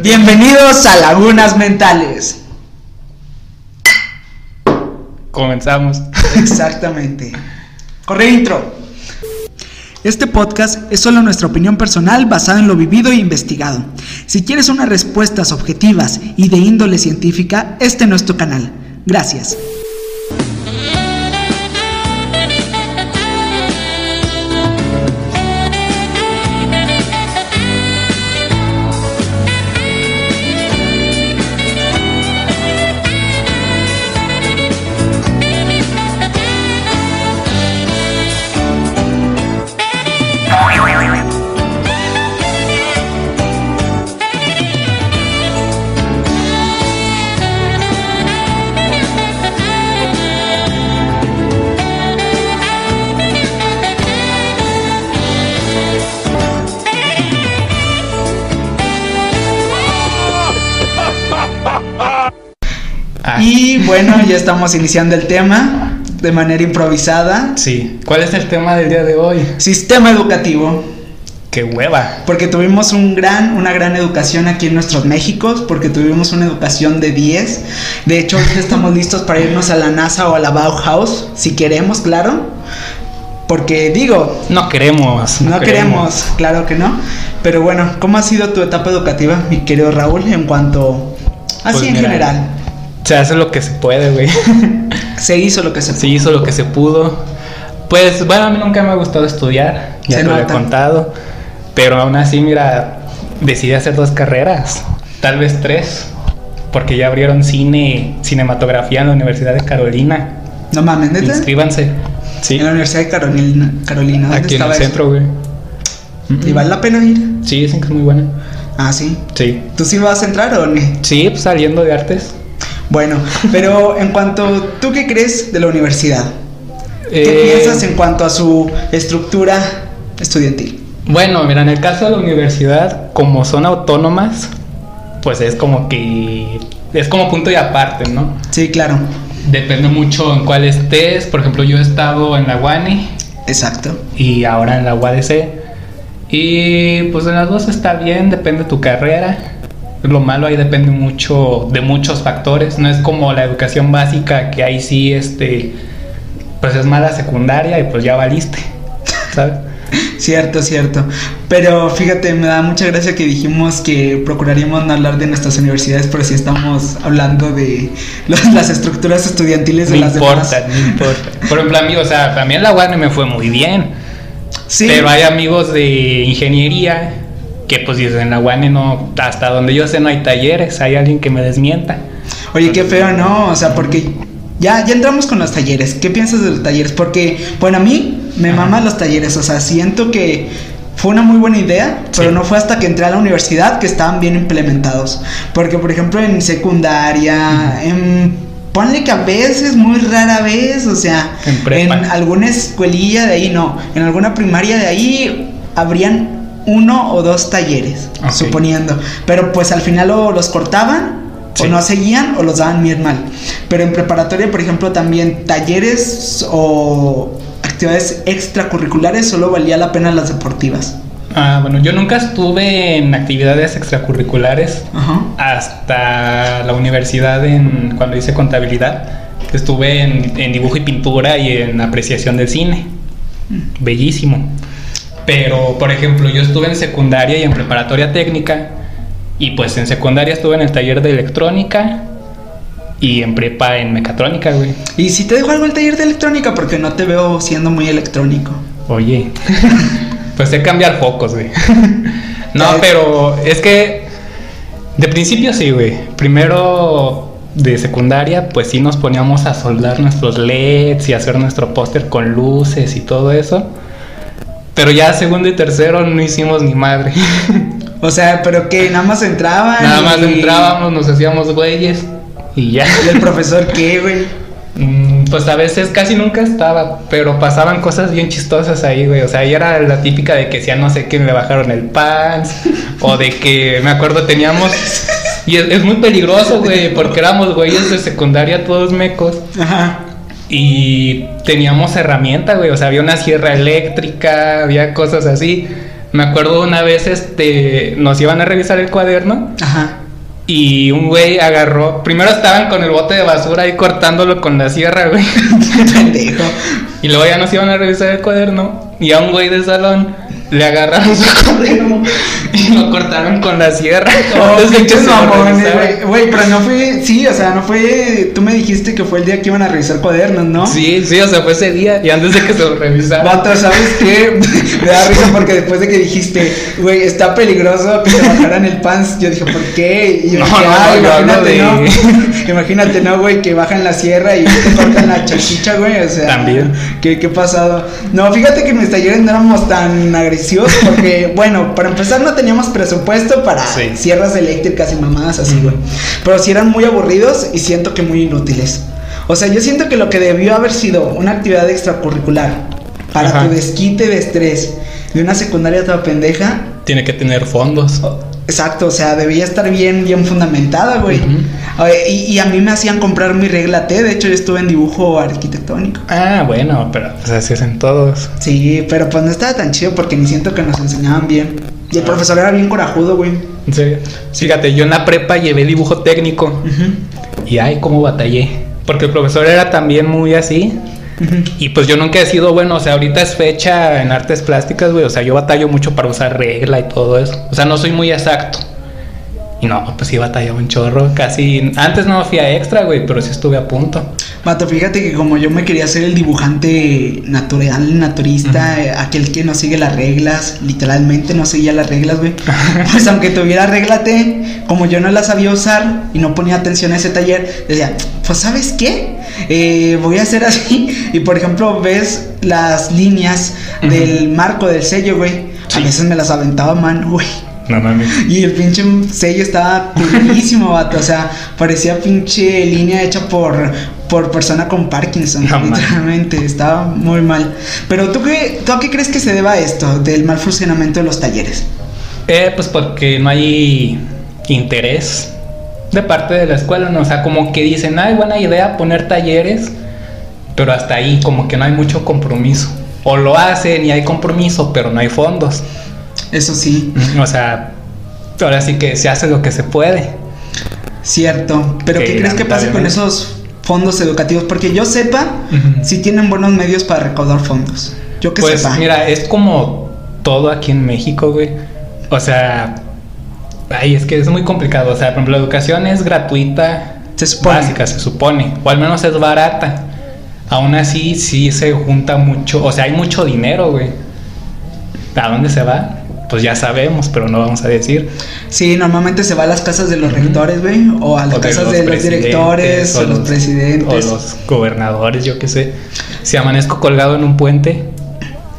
Bienvenidos a Lagunas Mentales. Comenzamos. Exactamente. Corre intro. Este podcast es solo nuestra opinión personal basada en lo vivido e investigado. Si quieres unas respuestas objetivas y de índole científica, este no es tu canal. Gracias. Bueno, ya estamos iniciando el tema de manera improvisada. sí. ¿Cuál es el tema del día de hoy? Sistema educativo. ¡Qué hueva! Porque tuvimos un gran, una gran educación aquí en nuestros Méxicos, porque tuvimos una educación de 10. De hecho, ahorita estamos listos para irnos a la NASA o a la Bauhaus, si queremos, claro. Porque digo, No queremos. no, queremos, claro que no. Pero bueno, ¿cómo ha sido tu etapa educativa, mi querido Raúl, en cuanto... Así Pues en mira, general. Se hace lo que se puede, güey. Se hizo lo que se Se hizo lo que se pudo. Pues bueno, a mí nunca me ha gustado estudiar, ya Se te lo he contado. Pero aún así, mira, decidí hacer dos carreras, tal vez tres, porque ya abrieron cine, cinematografía en la Universidad de Carolina. No mames, ¿neta? Inscríbanse. Sí, En la Universidad de Carolina, Carolina ¿dónde aquí en el centro, güey. ¿Y vale la pena ir? Sí, dicen que es muy buena. Ah, sí. Sí. ¿Tú sí vas a entrar o no? Sí, pues saliendo de artes. Bueno, pero en cuanto, ¿tú qué crees de la universidad? ¿Qué Eh, piensas en cuanto a su estructura estudiantil? Bueno, mira, en el caso de la universidad, como son autónomas, pues es como que es como punto y aparte, ¿no? Sí, claro. Depende mucho en cuál estés. Por ejemplo, yo he estado en la UANI Exacto. y ahora en la UADC. Y pues en las dos está bien, depende de tu carrera. Lo malo ahí depende mucho de muchos factores. No es como la educación básica que ahí sí, este, pues es mala secundaria y pues ya valiste, ¿sabes? Cierto, cierto. Pero fíjate, me da mucha gracia que dijimos que procuraríamos no hablar de nuestras universidades, pero si estamos hablando de los- las estructuras estudiantiles de No las importa, demás. no importa. Por ejemplo, a mí, o sea, a mí en la UAN me fue muy bien. Sí, Pero hay amigos de ingeniería que pues dicen en la UAN no, hasta donde yo sé no hay talleres, hay alguien que me desmienta. Oye, qué feo, ¿no? O sea, porque ya, ya entramos con los talleres. ¿Qué piensas de los talleres? Porque, bueno, a mí me maman los talleres. O sea, siento que fue una muy buena idea, pero Sí. no fue hasta que entré a la universidad que estaban bien implementados. Porque, por ejemplo, en secundaria, en... Ponle que a veces, muy rara vez, o sea, En prepa. alguna escuelilla de ahí, no, en alguna primaria de ahí habrían uno o dos talleres, Ok. suponiendo. Pero pues al final o los cortaban o Sí. no seguían o los daban bien mal. Pero en preparatoria, por ejemplo, también talleres o actividades extracurriculares solo valía la pena las deportivas. Ah, bueno, yo nunca estuve en actividades extracurriculares Ajá. hasta la universidad en cuando hice contabilidad. Estuve en, en dibujo y pintura y en apreciación del cine. Bellísimo. Pero, por ejemplo, yo estuve en secundaria y en preparatoria técnica. Y pues en secundaria estuve en el taller de electrónica. Y en prepa en mecatrónica, güey. Y si te dejo algo el taller de electrónica, porque no te veo siendo muy electrónico. Oye, pues sé cambiar focos, güey. no, pero es que de principio sí, güey. Primero de secundaria, pues sí nos poníamos a soldar nuestros LEDs y hacer nuestro póster con luces y todo eso. Pero ya segundo y tercero no hicimos ni madre. O sea, pero que nada más entraban. Nada más entrábamos, nos hacíamos güeyes y ya. ¿Y el profesor qué, güey? Mm, Pues a veces casi nunca estaba, pero pasaban cosas bien chistosas ahí, güey. O sea, ahí era la típica de que si a no sé qué me bajaron el pants, o de que me acuerdo teníamos. Y es, es muy peligroso, güey, porque éramos güeyes de secundaria todos mecos. Ajá. Y teníamos herramienta, güey. O sea, había una sierra eléctrica, había cosas así. Me acuerdo una vez, este, nos iban a revisar el cuaderno. Ajá. Y un güey agarró. Primero estaban con el bote de basura ahí cortándolo con la sierra, güey. Pendejo. Y luego ya nos iban a revisar el cuaderno. Y a un güey del salón le agarraron su cuaderno y lo cortaron con la sierra. Oh, Antes de que se güey. Güey, pero no fue. Sí, o sea, no fue. Tú me dijiste que fue el día que iban a revisar cuadernos, ¿no? Sí, sí, o sea, fue ese día. Y antes de que se lo revisaran. Vato, ¿sabes qué? Me da risa porque después de que dijiste, güey, está peligroso que te bajaran el pants, yo dije, ¿por qué? Y yo No, dije, no, "Ay, no, yo hablo imagínate, de- ¿no? Imagínate, ¿no, güey? Que bajan la sierra y te cortan la chachicha, güey, o sea. También. ¿Qué, qué pasado? No, fíjate que en mis talleres no éramos tan agresivos porque, bueno, para empezar no teníamos presupuesto para Sí. sierras eléctricas y mamadas así, güey. Pero sí eran muy aburridos y siento que muy inútiles. O sea, yo siento que lo que debió haber sido una actividad extracurricular para Ajá. tu desquite de estrés de una secundaria toda pendeja. Tiene que tener fondos. Exacto, o sea, debía estar bien, bien fundamentada, güey. Y, y a mí me hacían comprar mi regla T, de hecho yo estuve en dibujo arquitectónico. Ah, bueno, pero pues así hacen todos. Sí, pero pues no estaba tan chido porque ni siento que nos enseñaban bien. Y el Ah. profesor era bien corajudo, güey. En serio. Fíjate, yo en la prepa llevé dibujo técnico. Y ay, cómo batallé. Porque el profesor era también muy así. Y pues yo nunca he sido bueno. O sea, ahorita es fecha en artes plásticas, güey. O sea, yo batallo mucho para usar regla y todo eso. O sea, no soy muy exacto. Y no, pues sí batallaba un chorro. Casi. Antes no fui a extra, güey, pero sí estuve a punto. Vato, fíjate que como yo me quería ser el dibujante natural, naturista, eh, aquel que no sigue las reglas, literalmente no seguía las reglas, güey. pues aunque tuviera regla T, como yo no la sabía usar y no ponía atención a ese taller, decía, pues ¿sabes qué? Eh, voy a hacer así. Y por ejemplo, ves las líneas del marco del sello, güey. A veces me las aventaba a mano, güey. No mames. Y el pinche sello estaba culerísimo, vato. O sea, parecía pinche línea hecha por, por persona con Parkinson. No, man. literalmente, estaba muy mal. Pero ¿tú, qué, ¿tú a qué crees que se deba esto del mal funcionamiento de los talleres? Eh, pues porque no hay interés de parte de la escuela, ¿no? O sea, como que dicen, ay, buena idea poner talleres, pero hasta ahí como que no hay mucho compromiso. O lo hacen y hay compromiso, pero no hay fondos. Eso sí, O sea, ahora sí que se hace lo que se puede. cierto. Pero ¿qué crees que pase con esos fondos educativos? Porque yo sepa, si tienen buenos medios para recaudar fondos. Yo que Pues sepa. mira, es como todo aquí en México, güey. O sea, ay, es que es muy complicado. O sea, por ejemplo, la educación es gratuita, Se supone. básica, se supone, o al menos es barata. Aún así, sí se junta mucho, o sea, hay mucho dinero, güey. ¿A dónde se va? Pues ya sabemos, pero no vamos a decir. Sí, normalmente se va a las casas de los rectores, güey. O a las O de casas los de los directores, o, los presidentes. O los gobernadores, yo qué sé. Si amanezco colgado en un puente,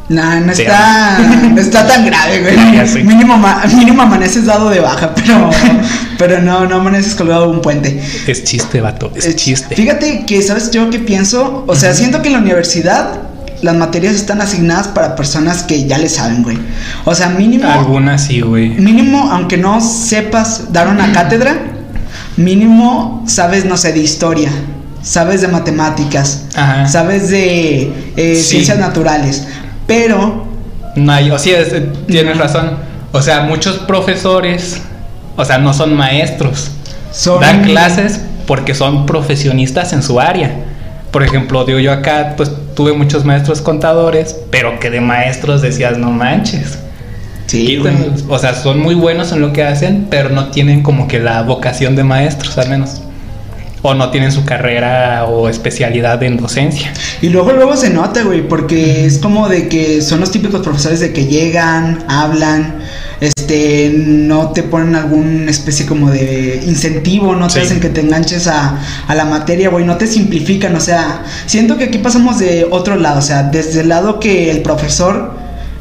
Nah, no Te está, no está tan grave, güey. Ya sé. Mínimo, ma- mínimo amaneces dado de baja, pero, pero no, no amaneces colgado de un puente. es chiste, vato, es chiste. Fíjate que, ¿sabes yo qué pienso? O sea, siento que en la universidad las materias están asignadas para personas que ya le saben, güey. O sea, mínimo, Algunas sí, güey. mínimo, aunque no sepas dar una cátedra, mínimo sabes, no sé, de historia, sabes de matemáticas, Ajá. sabes de eh, Sí. ciencias naturales, pero No hay, o sea, es- eh, tienes razón. O sea, muchos profesores, o sea, no son maestros. son... Dan clases porque son profesionistas en su área. Por ejemplo, digo yo acá, pues tuve muchos maestros contadores, pero que de maestros decías, no manches. Sí. O sea, son muy buenos en lo que hacen, pero no tienen como que la vocación de maestros, al menos. O no tienen su carrera o especialidad en docencia. Y luego luego se nota, güey, porque es como de que son los típicos profesores de que llegan, hablan, este, no te ponen alguna especie como de incentivo, no te Sí. hacen que te enganches a, a la materia, güey, no te simplifican, o sea, siento que aquí pasamos de otro lado, o sea, desde el lado que el profesor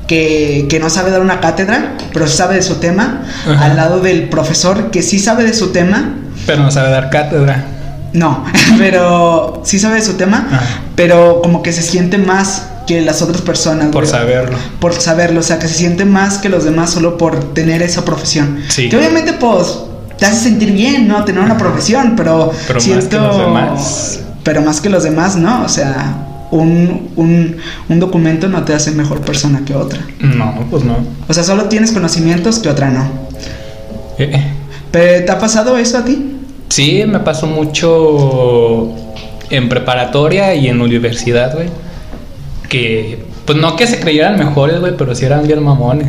que, que no sabe dar una cátedra, pero sabe de su tema, Ajá. al lado del profesor que sí sabe de su tema, Pero no sabe dar cátedra. no, pero sí sabe de su tema, Ajá. pero como que se siente más que las otras personas. Por güey. saberlo. Por saberlo, o sea, que se siente más que los demás solo por tener esa profesión. Sí. Que obviamente, pues, te hace sentir bien, ¿no? Tener una profesión, pero, Pero más siento... que los demás. Pero más que los demás, ¿no? O sea, un, un, un documento no te hace mejor persona que otra. No, pues no. O sea, solo tienes conocimientos que otra no. Eh, eh. ¿Pero te ha pasado eso a ti? Sí, me pasó mucho en preparatoria y en universidad, güey. Que, pues no que se creyeran mejores, güey, pero sí eran bien mamones.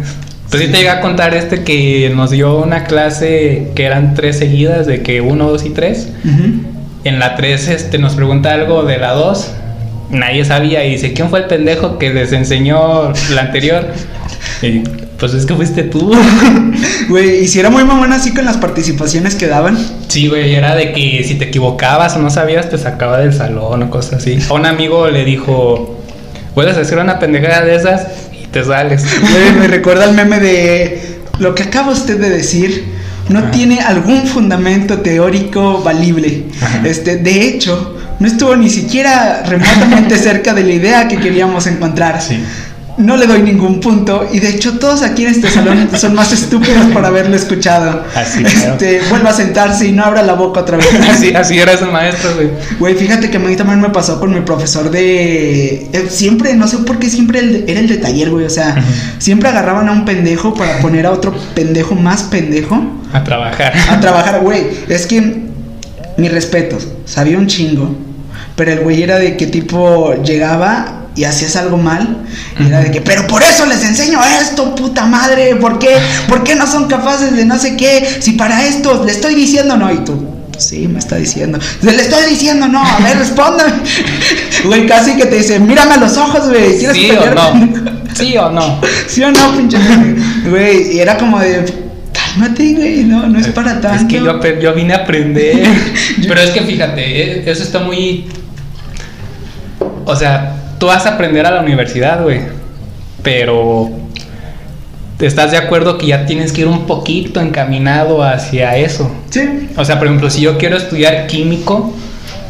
Pues sí te llegué a contar este que nos dio una clase que eran tres seguidas, de que uno, dos y tres. Ujú. En la tres este, nos pregunta algo de la dos. Nadie sabía y dice, ¿quién fue el pendejo que les enseñó la anterior? Y, pues es que fuiste tú. Güey, y si era muy mamón así con las participaciones que daban. Sí, güey, era de que si te equivocabas o no sabías, te sacaba del salón o cosas así. A un amigo le dijo, puedes hacer una pendejada de esas y te sales. Me recuerda al meme de lo que acaba usted de decir no Ajá. tiene algún fundamento teórico valible. Ajá. Este, de hecho, no estuvo ni siquiera remotamente cerca de la idea que queríamos encontrar. Sí. No le doy ningún punto y de hecho todos aquí en este salón son más estúpidos por haberlo escuchado. Así, claro. este, vuelva a sentarse y no abra la boca otra vez. Así, así era ese maestro, güey. Güey, fíjate que a mí también me pasó con mi profesor de... eh, siempre, no sé por qué siempre el era el de taller, güey. O sea, siempre agarraban a un pendejo para poner a otro pendejo más pendejo A trabajar. a trabajar, güey. Es que, mis respetos, sabía un chingo. Pero el güey era de que tipo llegaba y hacías algo mal. Y era de que, pero por eso les enseño esto, puta madre. ¿Por qué? ¿Por qué no son capaces de no sé qué? Si para esto le estoy diciendo no. Y tú, sí, me está diciendo. Le estoy diciendo no. A ver, respóndame. Güey, casi que te dice, mírame a los ojos, güey. ¿Quieres ¿Sí o pelear? no? ¿Sí o no? ¿Sí o no, pinche? Güey, y era como de, cálmate, güey. No, no es para tanto. Es que yo, yo vine a aprender. Pero es que fíjate, eh, eso está muy. O sea, tú vas a aprender a la universidad, güey. Pero. ¿Estás de acuerdo que ya tienes que ir un poquito encaminado hacia eso? Sí. O sea, por ejemplo, si yo quiero estudiar químico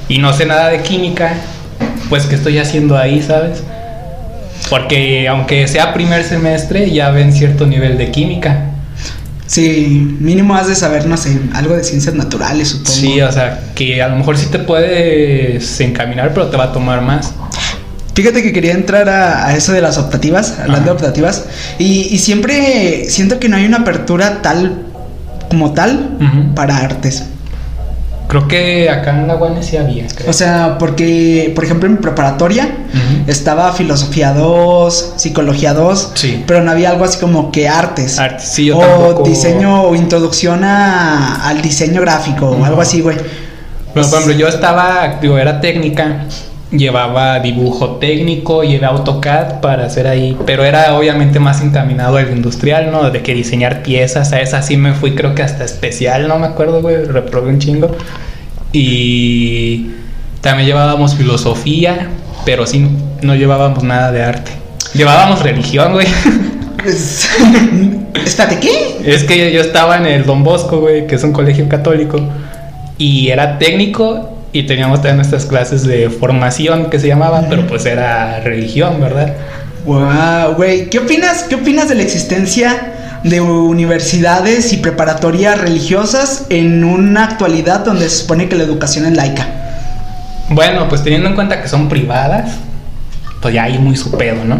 y no sé nada de química, pues ¿qué estoy haciendo ahí, sabes? Porque aunque sea primer semestre, ya ven cierto nivel de química. Sí, mínimo has de saber, no sé, algo de ciencias naturales, supongo. Sí, o sea, que a lo mejor sí te puedes encaminar, pero te va a tomar más. Fíjate que quería entrar a, a eso de las optativas, hablando de optativas, y, y siempre siento que no hay una apertura tal como tal Ujú. para artes. Creo que acá en la UAN sí había. creo. O sea, porque, por ejemplo, en preparatoria Ujú. estaba filosofía 2, psicología 2, Sí. pero no había algo así como que artes. Artes, sí, yo o tampoco. diseño o introducción a- al diseño gráfico o No. algo así, güey. Pero, por ejemplo, yo estaba, digo, era técnica, llevaba dibujo técnico, llevé AutoCAD para hacer ahí, pero era obviamente más encaminado al industrial, ¿no? De que diseñar piezas, a esa sí me fui, creo que hasta especial, no me acuerdo, güey, reprobé un chingo. Y también llevábamos filosofía, pero sí no llevábamos nada de arte. Llevábamos religión, güey. Es- Espérate, ¿qué? Es que yo estaba en el Don Bosco, güey, que es un colegio católico, y era técnico y teníamos también nuestras clases de formación que se llamaban, pero pues era religión, ¿verdad? Wow, güey, ¿qué opinas? ¿Qué opinas de la existencia de universidades y preparatorias religiosas en una actualidad donde se supone que la educación es laica? Bueno, pues teniendo en cuenta que son privadas, pues ya hay muy su pedo, ¿no?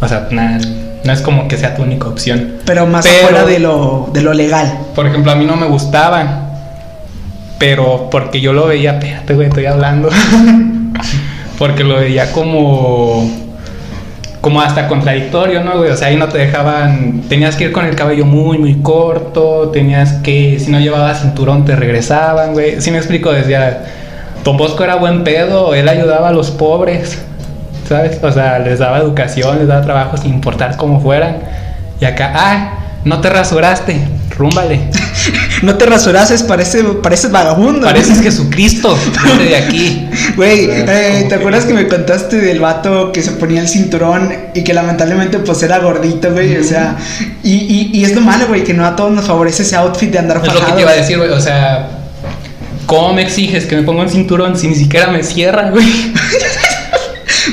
O sea, na- no es como que sea tu única opción. Pero más Pero- afuera de lo, de lo legal. Por ejemplo, a mí no me gustaban, pero porque yo lo veía, espérate, güey, estoy hablando. porque lo veía como como hasta contradictorio, ¿no, güey? O sea, ahí no te dejaban, tenías que ir con el cabello muy, muy corto, tenías que, si no llevabas cinturón te regresaban, güey. Si me explico, decía, Don Bosco era buen pedo, él ayudaba a los pobres, ¿sabes? O sea, les daba educación, les daba trabajo sin importar cómo fueran. Y acá, ah, no te rasuraste, rúmbale. No te rasurases, pareces, pareces vagabundo. Pareces Jesucristo, vete de aquí. Güey, eh, ¿cómo ¿te acuerdas que me contaste del vato que se ponía el cinturón y que lamentablemente pues era gordito, güey? O sea, y, y, y es lo malo, güey, que no a todos nos favorece ese outfit de andar Es lo que fajado. te iba a decir, güey. O sea, ¿cómo me exiges que me ponga un cinturón si ni siquiera me cierra, güey?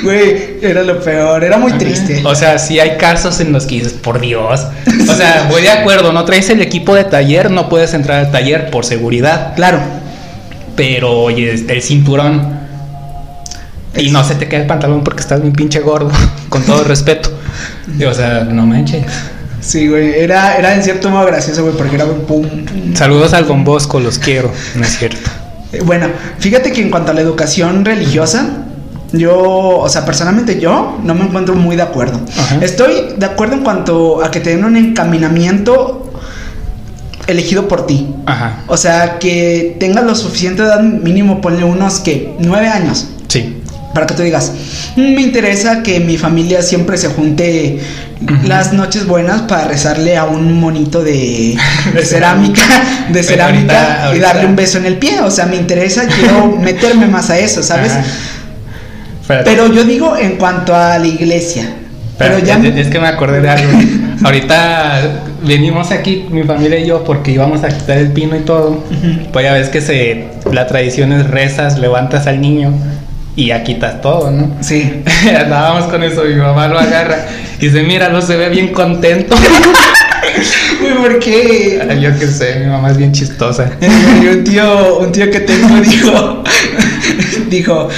Güey, era lo peor, era muy triste. O sea, sí hay casos en los que dices, por Dios. O sea, voy de acuerdo, no traes el equipo de taller, no puedes entrar al taller por seguridad. Claro. Pero, oye, el cinturón. Y no se te cae el pantalón porque estás bien pinche gordo, con todo respeto. Y, o sea, no manches. Sí, güey. Era, era en cierto modo gracioso, güey, porque era un pum. pum. Saludos al Don Bosco, los quiero. No es cierto. Eh, Bueno, fíjate que en cuanto a la educación religiosa, yo, o sea, personalmente yo no me encuentro muy de acuerdo. Ajá. Estoy de acuerdo en cuanto a que te den un encaminamiento elegido por ti. Ajá. O sea, que tengas lo suficiente edad mínimo, ponle unos que nueve años. Sí. Para que tú digas, "Mm, me interesa que mi familia siempre se junte las noches buenas para rezarle a un monito de, de cerámica, de cerámica ahorita- y darle un beso en el pie. O sea, me interesa, quiero meterme más a eso, ¿sabes? Ajá. Espérate. Pero yo digo en cuanto a la iglesia. Pero ya... es, que me acordé de algo. Ahorita venimos aquí, mi familia y yo, porque íbamos a quitar el pino y todo. Pues ya ves que se, la tradición es rezas, levantas al niño y ya quitas todo, ¿no? Sí. Andábamos con eso, mi mamá lo agarra y dice, míralo, se ve bien contento. Uy, ¿por qué? Yo qué sé, mi mamá es bien chistosa. Y un tío, un tío que tengo dijo, dijo,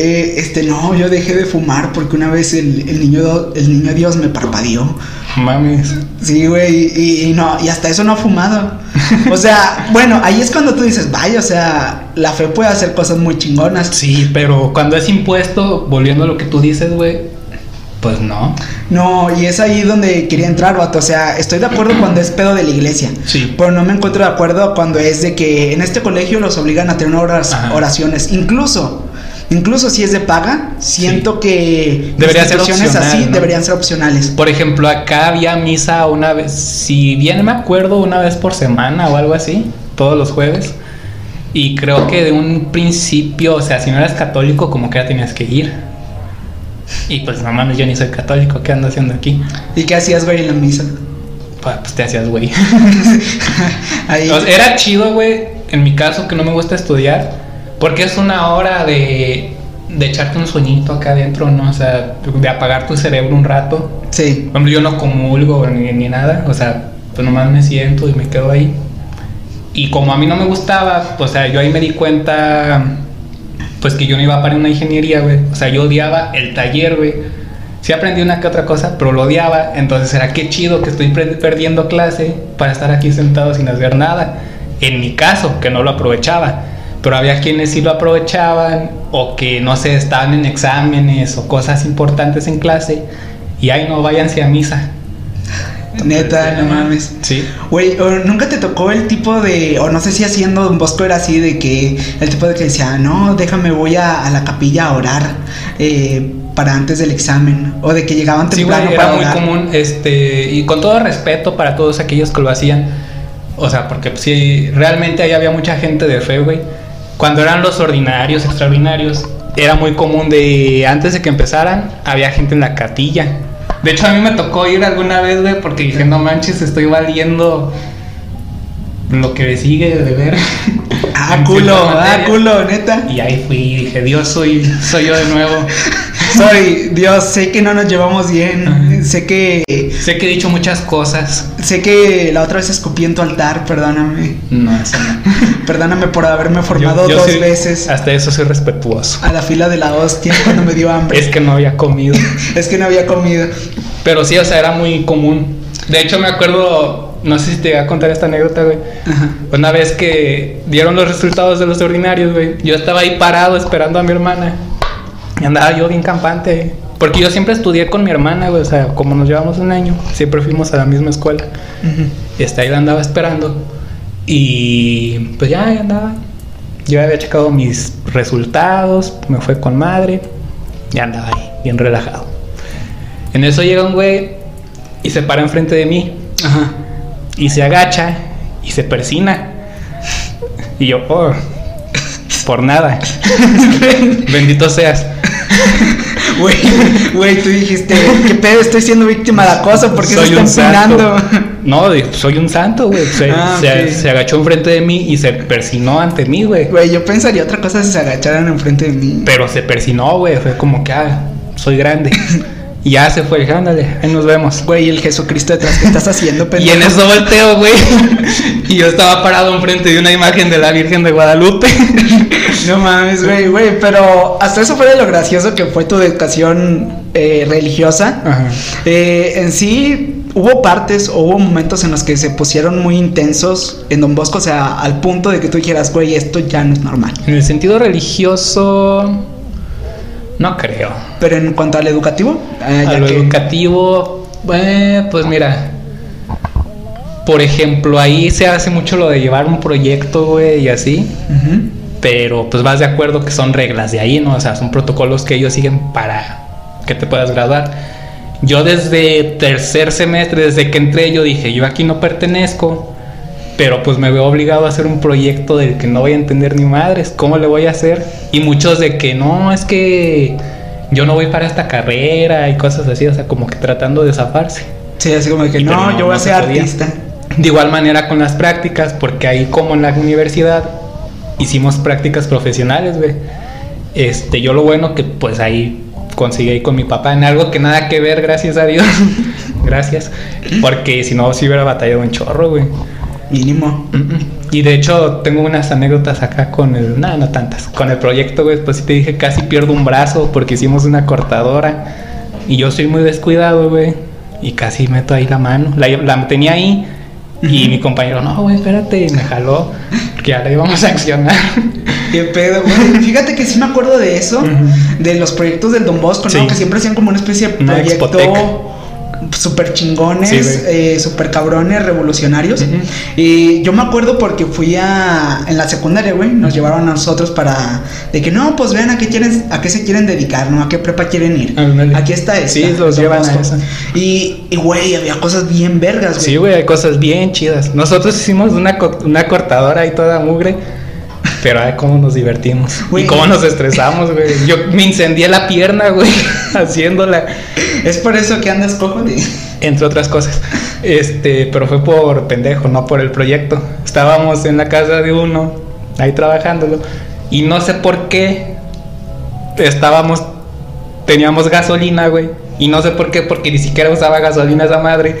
eh, este no, yo dejé de fumar porque una vez el, el niño el niño Dios me parpadeó. Mames. Sí, güey, y, y no, y hasta eso no ha fumado. O sea, bueno, ahí es cuando tú dices, vaya, o sea, la fe puede hacer cosas muy chingonas. Sí, pero cuando es impuesto, volviendo a lo que tú dices, güey, pues no. No, y es ahí donde quería entrar, vato. O sea, estoy de acuerdo cuando es pedo de la iglesia. Sí. Pero no me encuentro de acuerdo cuando es de que en este colegio los obligan a tener Ajá. oraciones. Incluso, incluso si es de paga, siento que Debería ser instituciones así opcional, ¿no? deberían ser opcionales. Por ejemplo, acá había misa una vez, si bien me acuerdo, una vez por semana o algo así, todos los jueves. Y creo que de un principio, o sea, si no eras católico, como que ya tenías que ir. Y pues no mames, yo ni soy católico, ¿qué ando haciendo aquí? ¿Y qué hacías, güey, en la misa? Pues, pues te hacías güey. ahí. O sea, era chido, güey, en mi caso que no me gusta estudiar, porque es una hora de, de echarte un sueñito acá adentro, ¿no? O sea, de apagar tu cerebro un rato. Sí. Por ejemplo, yo no comulgo ni, ni nada, o sea, pues nomás me siento y me quedo ahí. Y como a mí no me gustaba, o sea, yo ahí me di cuenta, pues que yo no iba para una ingeniería, güey. O sea, yo odiaba el taller, güey. Sí aprendí una que otra cosa, pero lo odiaba. Entonces era qué chido que estoy perdiendo clase para estar aquí sentado sin hacer nada. En mi caso, que no lo aprovechaba. Pero había quienes sí lo aprovechaban o que, no sé, estaban en exámenes o cosas importantes en clase. Y ahí no, váyanse a misa. Neta, no mames. Sí. Güey, ¿o ¿nunca te tocó el tipo de, o no sé si haciendo Don Bosco era así, de que el tipo de que decía, no, déjame, voy a, a la capilla a orar eh, para antes del examen, o de que llegaban Sí, güey, temprano era para muy orar. común, este, y con todo respeto para todos aquellos que lo hacían, o sea, porque pues, sí, realmente ahí había mucha gente de fe, güey. Cuando eran los ordinarios, extraordinarios, era muy común de, antes de que empezaran, había gente en la catilla. De hecho, a mí me tocó ir alguna vez, güey, porque dije, no manches, estoy valiendo lo que me sigue de ver. Ah, culo, ah, culo, neta. Y ahí fui y dije, Dios, soy, soy yo de nuevo. Soy, Dios, sé que no nos llevamos bien. Sé que, sé que he dicho muchas cosas. sé que la otra vez escupí en tu altar, perdóname. No, eso no. Perdóname por haberme formado Yo- yo dos soy- veces Hasta eso soy respetuoso. a la fila de la hostia cuando me dio hambre. Es que no había comido. es que no había comido. Pero sí, o sea, era muy común. De hecho, me acuerdo, no sé si te voy a contar esta anécdota, güey. Ajá. Una vez que dieron los resultados de los ordinarios, güey. Yo estaba ahí parado esperando a mi hermana. Y andaba yo bien campante. Porque yo siempre estudié con mi hermana, güey. O sea, como nos llevamos un año, siempre fuimos a la misma escuela. Ujú. Y hasta ahí la andaba esperando. Y pues ya andaba. Yo había checado mis resultados, me fue con madre. Y andaba ahí, bien relajado. En eso llega un güey y se para enfrente de mí. Ajá. Y se agacha y se persina. Y yo, oh, por nada. Bendito seas. Güey, güey, tú dijiste, ¿qué pedo? Estoy siendo víctima de acoso porque se Soy está un santo. empinando. No, soy un santo, güey. Se, Ah, se- se agachó enfrente de mí y se persinó ante mí, güey. Güey, yo pensaría otra cosa si se agacharan enfrente de mí. Pero se persinó, güey. Fue como que, ah, soy grande. Y ya se fue, ándale, ahí nos vemos. Güey, el Jesucristo detrás, ¿qué estás haciendo, Y pendejo? en eso volteo, güey. y yo estaba parado enfrente de una imagen de la Virgen de Guadalupe. No mames, güey, güey, pero hasta eso fue de lo gracioso que fue tu educación eh, religiosa. Ajá. Eh, en sí, hubo partes o hubo momentos en los que se pusieron muy intensos en Don Bosco, o sea, al punto de que tú dijeras, güey, esto ya no es normal. En el sentido religioso, no creo. Pero en cuanto al educativo, eh, A ya lo que- educativo, eh, pues mira. Por ejemplo, ahí se hace mucho lo de llevar un proyecto, güey, y así. Pero pues vas de acuerdo que son reglas de ahí, ¿no? O sea, son protocolos que ellos siguen para que te puedas graduar. Yo desde tercer semestre, desde que entré, yo dije, yo aquí no pertenezco, pero pues me veo obligado a hacer un proyecto del que no voy a entender ni madres, ¿cómo le voy a hacer? Y muchos de que no, es que yo no voy para esta carrera y cosas así, o sea, como que tratando de zafarse. Sí, así como de que no, no, yo voy a no ser artista. De igual manera con las prácticas, porque ahí como en la universidad hicimos prácticas profesionales, güey. Este, yo lo bueno que pues ahí conseguí ahí con mi papá en algo que nada que ver, gracias a Dios. gracias. Porque si no, sí hubiera batallado un chorro, güey. Mínimo. Mm, mm. Y de hecho tengo unas anécdotas acá con el... No, no tantas. Con el proyecto, güey, pues sí te dije, casi pierdo un brazo porque hicimos una cortadora. Y yo soy muy descuidado, güey. Y casi meto ahí la mano. La, la tenía ahí. Y mi compañero, no, güey, espérate. Y me jaló. Que ya la íbamos a accionar. Qué pedo, güey. Fíjate que sí me acuerdo de eso, de los proyectos del Don Bosco, ¿no? Sí. Que siempre hacían como una especie de Una proyecto expotec. Súper chingones, Sí, eh, súper cabrones, revolucionarios. Y yo me acuerdo porque fui a. En la secundaria, güey, nos llevaron a nosotros para. De que no, pues vean a qué, quieren, a qué se quieren dedicar, ¿no? A qué prepa quieren ir. Aquí está esta. Sí, los llevan a esa. Y, y, güey, había cosas bien vergas, güey. Sí, güey, hay cosas bien chidas. Nosotros hicimos una, co- una cortadora y toda mugre. Pero ay, cómo nos divertimos. Y cómo nos estresamos, güey. Yo me incendié la pierna, güey, haciéndola. Es por eso que andas cojo. Entre otras cosas. Este, pero fue por pendejo, no por el proyecto. Estábamos en la casa de uno, ahí trabajándolo. Y no sé por qué estábamos. Teníamos gasolina, güey. Y no sé por qué, porque ni siquiera usaba gasolina esa madre.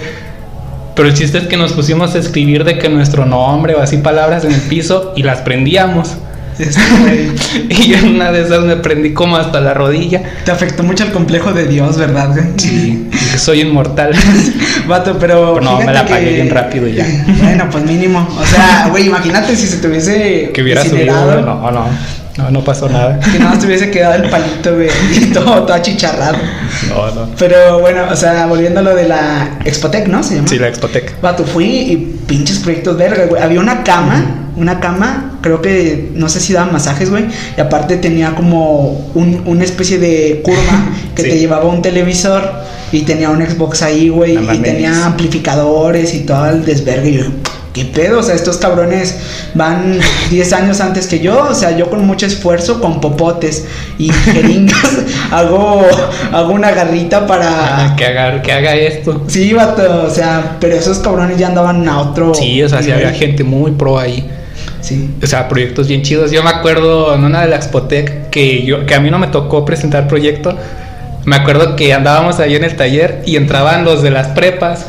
Pero el chiste es que nos pusimos a escribir de que nuestro nombre o así palabras en el piso y las prendíamos. Y en una de esas me prendí como hasta la rodilla. Te afectó mucho el complejo de Dios, ¿verdad? Sí, soy inmortal. Vato, pero. Pero no, me la apagué que- bien rápido ya. Bueno, pues mínimo. O sea, güey, imagínate si se te hubiese. Que hubiera subido, no, no, no, no pasó nada. Que nada más te hubiese quedado el palito, güey. Y todo, todo achicharrado. No, no. Pero bueno, o sea, volviendo a lo de la Expotec, ¿no? Se llama. Sí, la Expotec. Vato, fui y pinches proyectos verga, güey. Había una cama, una cama, creo que no sé si daban masajes, güey. Y aparte tenía como un- una especie de curva que Sí. te llevaba un televisor y tenía un Xbox ahí, güey. Y tenía amplificadores y todo el desvergue. Y yo, ¿qué pedo? O sea, estos cabrones van 10 años antes que yo. O sea, yo con mucho esfuerzo, con popotes y jeringas, hago, hago una garrita para. Ah, que, haga, que haga esto. Sí, vato, o sea, pero esos cabrones ya andaban a otro. Sí, o sea, sí había gente muy pro ahí. Sí. O sea, proyectos bien chidos. Yo me acuerdo en una de la Expotec que, yo, que a mí no me tocó presentar proyecto. Me acuerdo que andábamos ahí en el taller y entraban los de las prepas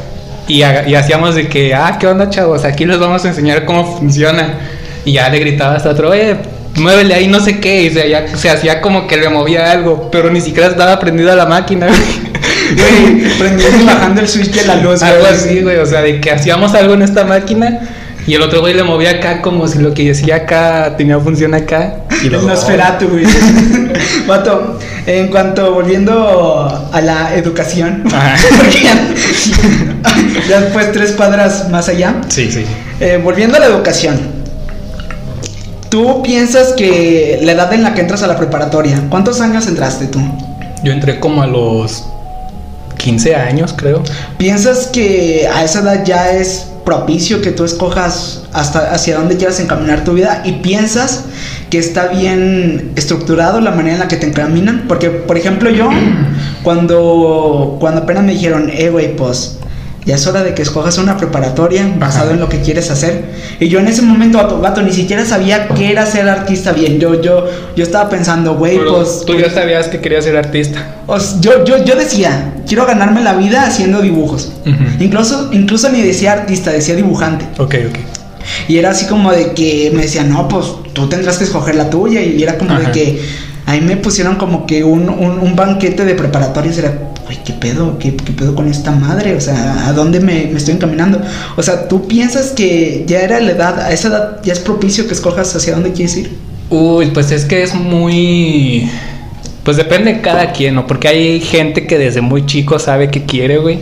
y, ha- y hacíamos de que, ah, ¿qué onda, chavos? Aquí les vamos a enseñar cómo funciona. Y ya le gritaba hasta otro, oye, muévele ahí no sé qué. Y se, ya- se hacía como que le movía algo, pero ni siquiera estaba prendida la máquina. Güey, prendiendo y bajando el switch de la luz, Algo güey. así, güey. O sea, de que hacíamos algo en esta máquina y el otro güey le movía acá como si lo que decía acá tenía función acá. Y El Nosferatu, güey. Vato, en cuanto volviendo a la educación, Ajá. porque ya, ya después tres cuadras más allá, Sí, sí. eh, volviendo a la educación, ¿tú piensas que la edad en la que entras a la preparatoria, ¿cuántos años entraste tú? Yo entré como a los 15 años, creo. ¿Piensas que a esa edad ya es propicio que tú escojas hasta hacia dónde quieras encaminar tu vida? ¿Y piensas que está bien estructurado la manera en la que te encaminan? Porque, por ejemplo, yo, cuando, cuando apenas me dijeron, eh, güey, pues ya es hora de que escojas una preparatoria basado en lo que quieres hacer. Y yo en ese momento, vato, vato, ni siquiera sabía qué era ser artista bien. Yo, yo, yo estaba pensando, güey, pues... Tú ya sabías que querías ser artista. yo, yo, yo decía, quiero ganarme la vida haciendo dibujos. incluso, incluso ni decía artista, decía dibujante. Ok, ok. Y era así como de que me decían, no, pues tú tendrás que escoger la tuya. Y era como de que ahí me pusieron como que un, un, banquete de preparatorias. Era, güey, ¿qué pedo? ¿Qué, pedo con esta madre? O sea, ¿a dónde me, me, estoy encaminando? O sea, ¿tú piensas que ya era la edad, a esa edad ya es propicio que escojas hacia dónde quieres ir? Uy, pues es que es muy... Pues depende de cada quien, ¿no? Porque hay gente que desde muy chico sabe que quiere, güey.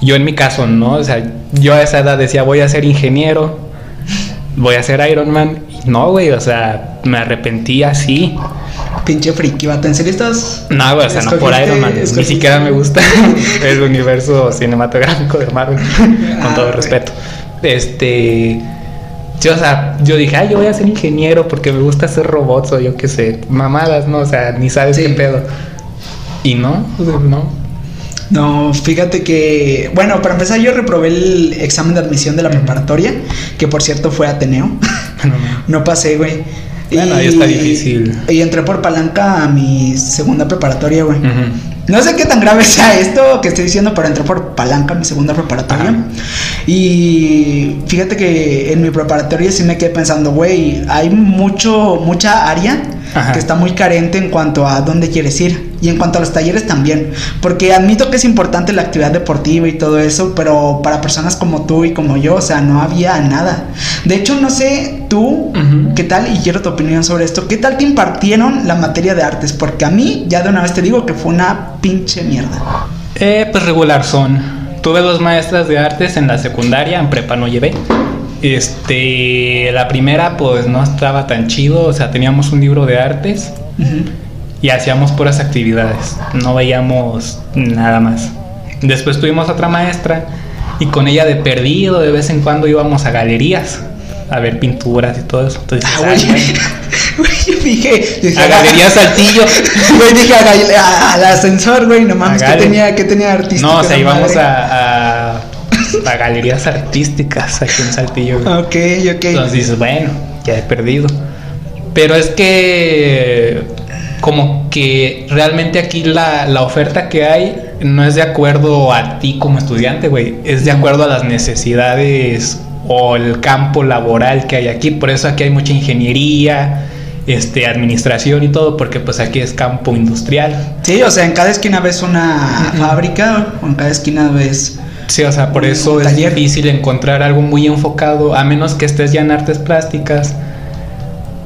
Yo en mi caso, ¿no? O sea, yo a esa edad decía, voy a ser ingeniero, voy a ser Iron Man. no, güey, o sea, me arrepentí así. Pinche friki, ¿va? ¿En serio estás? No, güey, o sea, no por Iron Man. Ni siquiera me gusta el universo cinematográfico de Marvel, con todo ah, respeto. Este. Yo, o sea, yo dije, ay, yo voy a ser ingeniero porque me gusta hacer robots o yo qué sé, mamadas, ¿no? O sea, ni sabes qué pedo. Y no, no. No, fíjate que, bueno, para empezar yo reprobé el examen de admisión de la preparatoria, que por cierto fue Ateneo. no pasé, güey. Bueno, ahí está difícil. Y entré por palanca a mi segunda preparatoria, güey. No sé qué tan grave sea esto que estoy diciendo, pero entré por palanca a mi segunda preparatoria. Y fíjate que en mi preparatoria sí me quedé pensando, güey, hay mucho, mucha área que está muy carente en cuanto a dónde quieres ir y en cuanto a los talleres también, porque admito que es importante la actividad deportiva y todo eso, pero para personas como tú y como yo, o sea, no había nada. De hecho, no sé tú qué tal, y quiero tu opinión sobre esto, qué tal te impartieron la materia de artes, porque a mí, ya de una vez te digo que fue una pinche mierda. Eh, pues regular son. Tuve dos maestras de artes en la secundaria, en prepa no llevé. Este, la primera pues no estaba tan chido, o sea, teníamos un libro de artes y hacíamos puras actividades, no veíamos nada más. Después tuvimos otra maestra y con ella de perdido de vez en cuando íbamos a galerías a ver pinturas y todo eso. Entonces, ah, yo dije, a Galerías Saltillo. Güey, dije al ascensor, güey, no mames, ¿qué tenía, ¿qué tenía artístico? No, o sea, íbamos a, a a galerías artísticas aquí en Saltillo. Ok, ok. Entonces dices, bueno, ya he perdido. Pero es que como que realmente aquí la, la, oferta que hay no es de acuerdo a ti como estudiante, güey. Es de acuerdo a las necesidades o el campo laboral que hay aquí. Por eso aquí hay mucha ingeniería, este, administración y todo, porque pues aquí es campo industrial. Sí, o sea, en cada esquina ves una fábrica o en cada esquina ves Sí, o sea, por eso es difícil encontrar algo muy enfocado, a menos que estés ya en artes plásticas.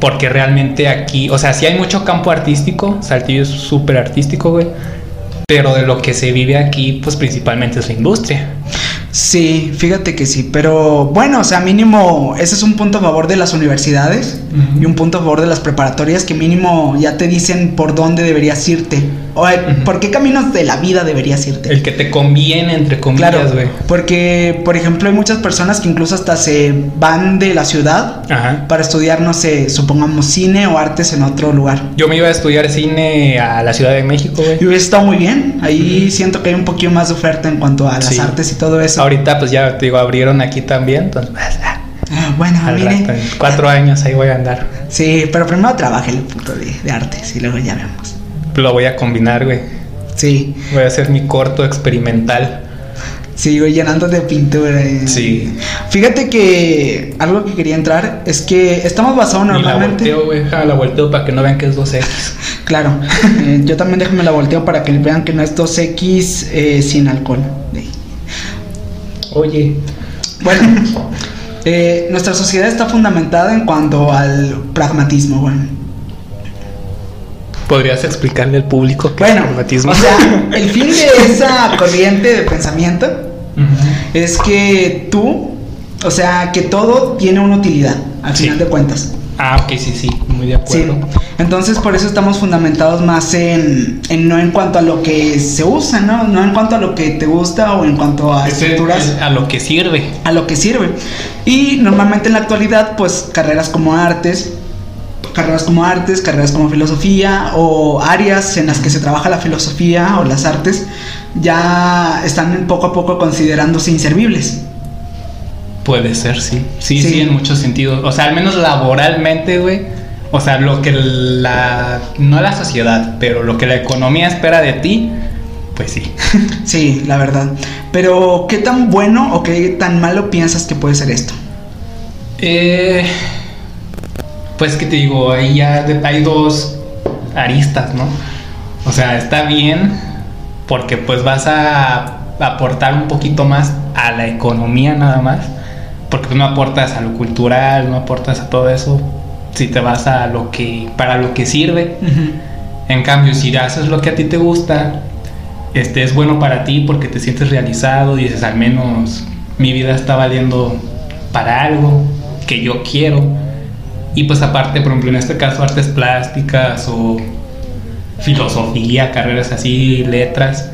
Porque realmente aquí, o sea, sí hay mucho campo artístico, Saltillo es súper artístico, güey. Pero de lo que se vive aquí, pues principalmente es la industria. Sí, fíjate que sí, pero bueno, o sea, mínimo, ese es un punto a favor de las universidades y un punto a favor de las preparatorias que mínimo ya te dicen por dónde deberías irte o por qué caminos de la vida deberías irte. El que te conviene, entre comillas, güey. porque, por ejemplo, hay muchas personas que incluso hasta se van de la ciudad para estudiar, no sé, supongamos cine o artes en otro lugar. Yo me iba a estudiar cine a la Ciudad de México, güey. Y hubiera estado muy bien, ahí siento que hay un poquito más de oferta en cuanto a las artes y todo eso ahorita pues ya te digo, abrieron aquí también, entonces pues, ah, ah, bueno, mire. cuatro años ahí voy a andar. Sí, pero primero trabaje el punto de, de artes y luego ya vemos. Lo voy a combinar, güey. Sí. Voy a hacer mi corto experimental. Sí, güey, llenando de pintura. Sí. Fíjate que algo que quería entrar es que estamos basados normalmente. la volteo, güey, la volteo para que no vean que es 2X. claro. Eh, yo también déjame la volteo para que vean que no es 2X eh, sin alcohol. Oye, bueno, eh, nuestra sociedad está fundamentada en cuanto al pragmatismo, bueno. ¿Podrías explicarle al público qué es pragmatismo? O sea, el fin de esa corriente de pensamiento es que tú, o sea, que todo tiene una utilidad, al final de cuentas. Ah, ok, sí, sí, muy de acuerdo. Sí. Entonces, por eso estamos fundamentados más en, en, no en cuanto a lo que se usa, ¿no? No en cuanto a lo que te gusta o en cuanto a estructuras. a lo que sirve. A lo que sirve. Y normalmente en la actualidad, pues carreras como artes, carreras como artes, carreras como filosofía o áreas en las que se trabaja la filosofía o las artes, ya están poco a poco considerándose inservibles. Puede ser, sí. Sí, Sí. sí, en muchos sentidos. O sea, al menos laboralmente, güey. O sea, lo que la... No la sociedad, pero lo que la economía espera de ti, pues sí. Sí, la verdad. Pero, ¿qué tan bueno o qué tan malo piensas que puede ser esto? Eh, pues que te digo, ahí ya hay dos aristas, ¿no? O sea, está bien porque pues vas a aportar un poquito más a la economía nada más, porque no aportas a lo cultural, no aportas a todo eso, si te vas a lo que para lo que sirve. En cambio, si haces lo que a ti te gusta, este es bueno para ti porque te sientes realizado, dices al menos mi vida está valiendo para algo que yo quiero. Y pues aparte, por ejemplo, en este caso artes plásticas o filosofía, carreras así, letras,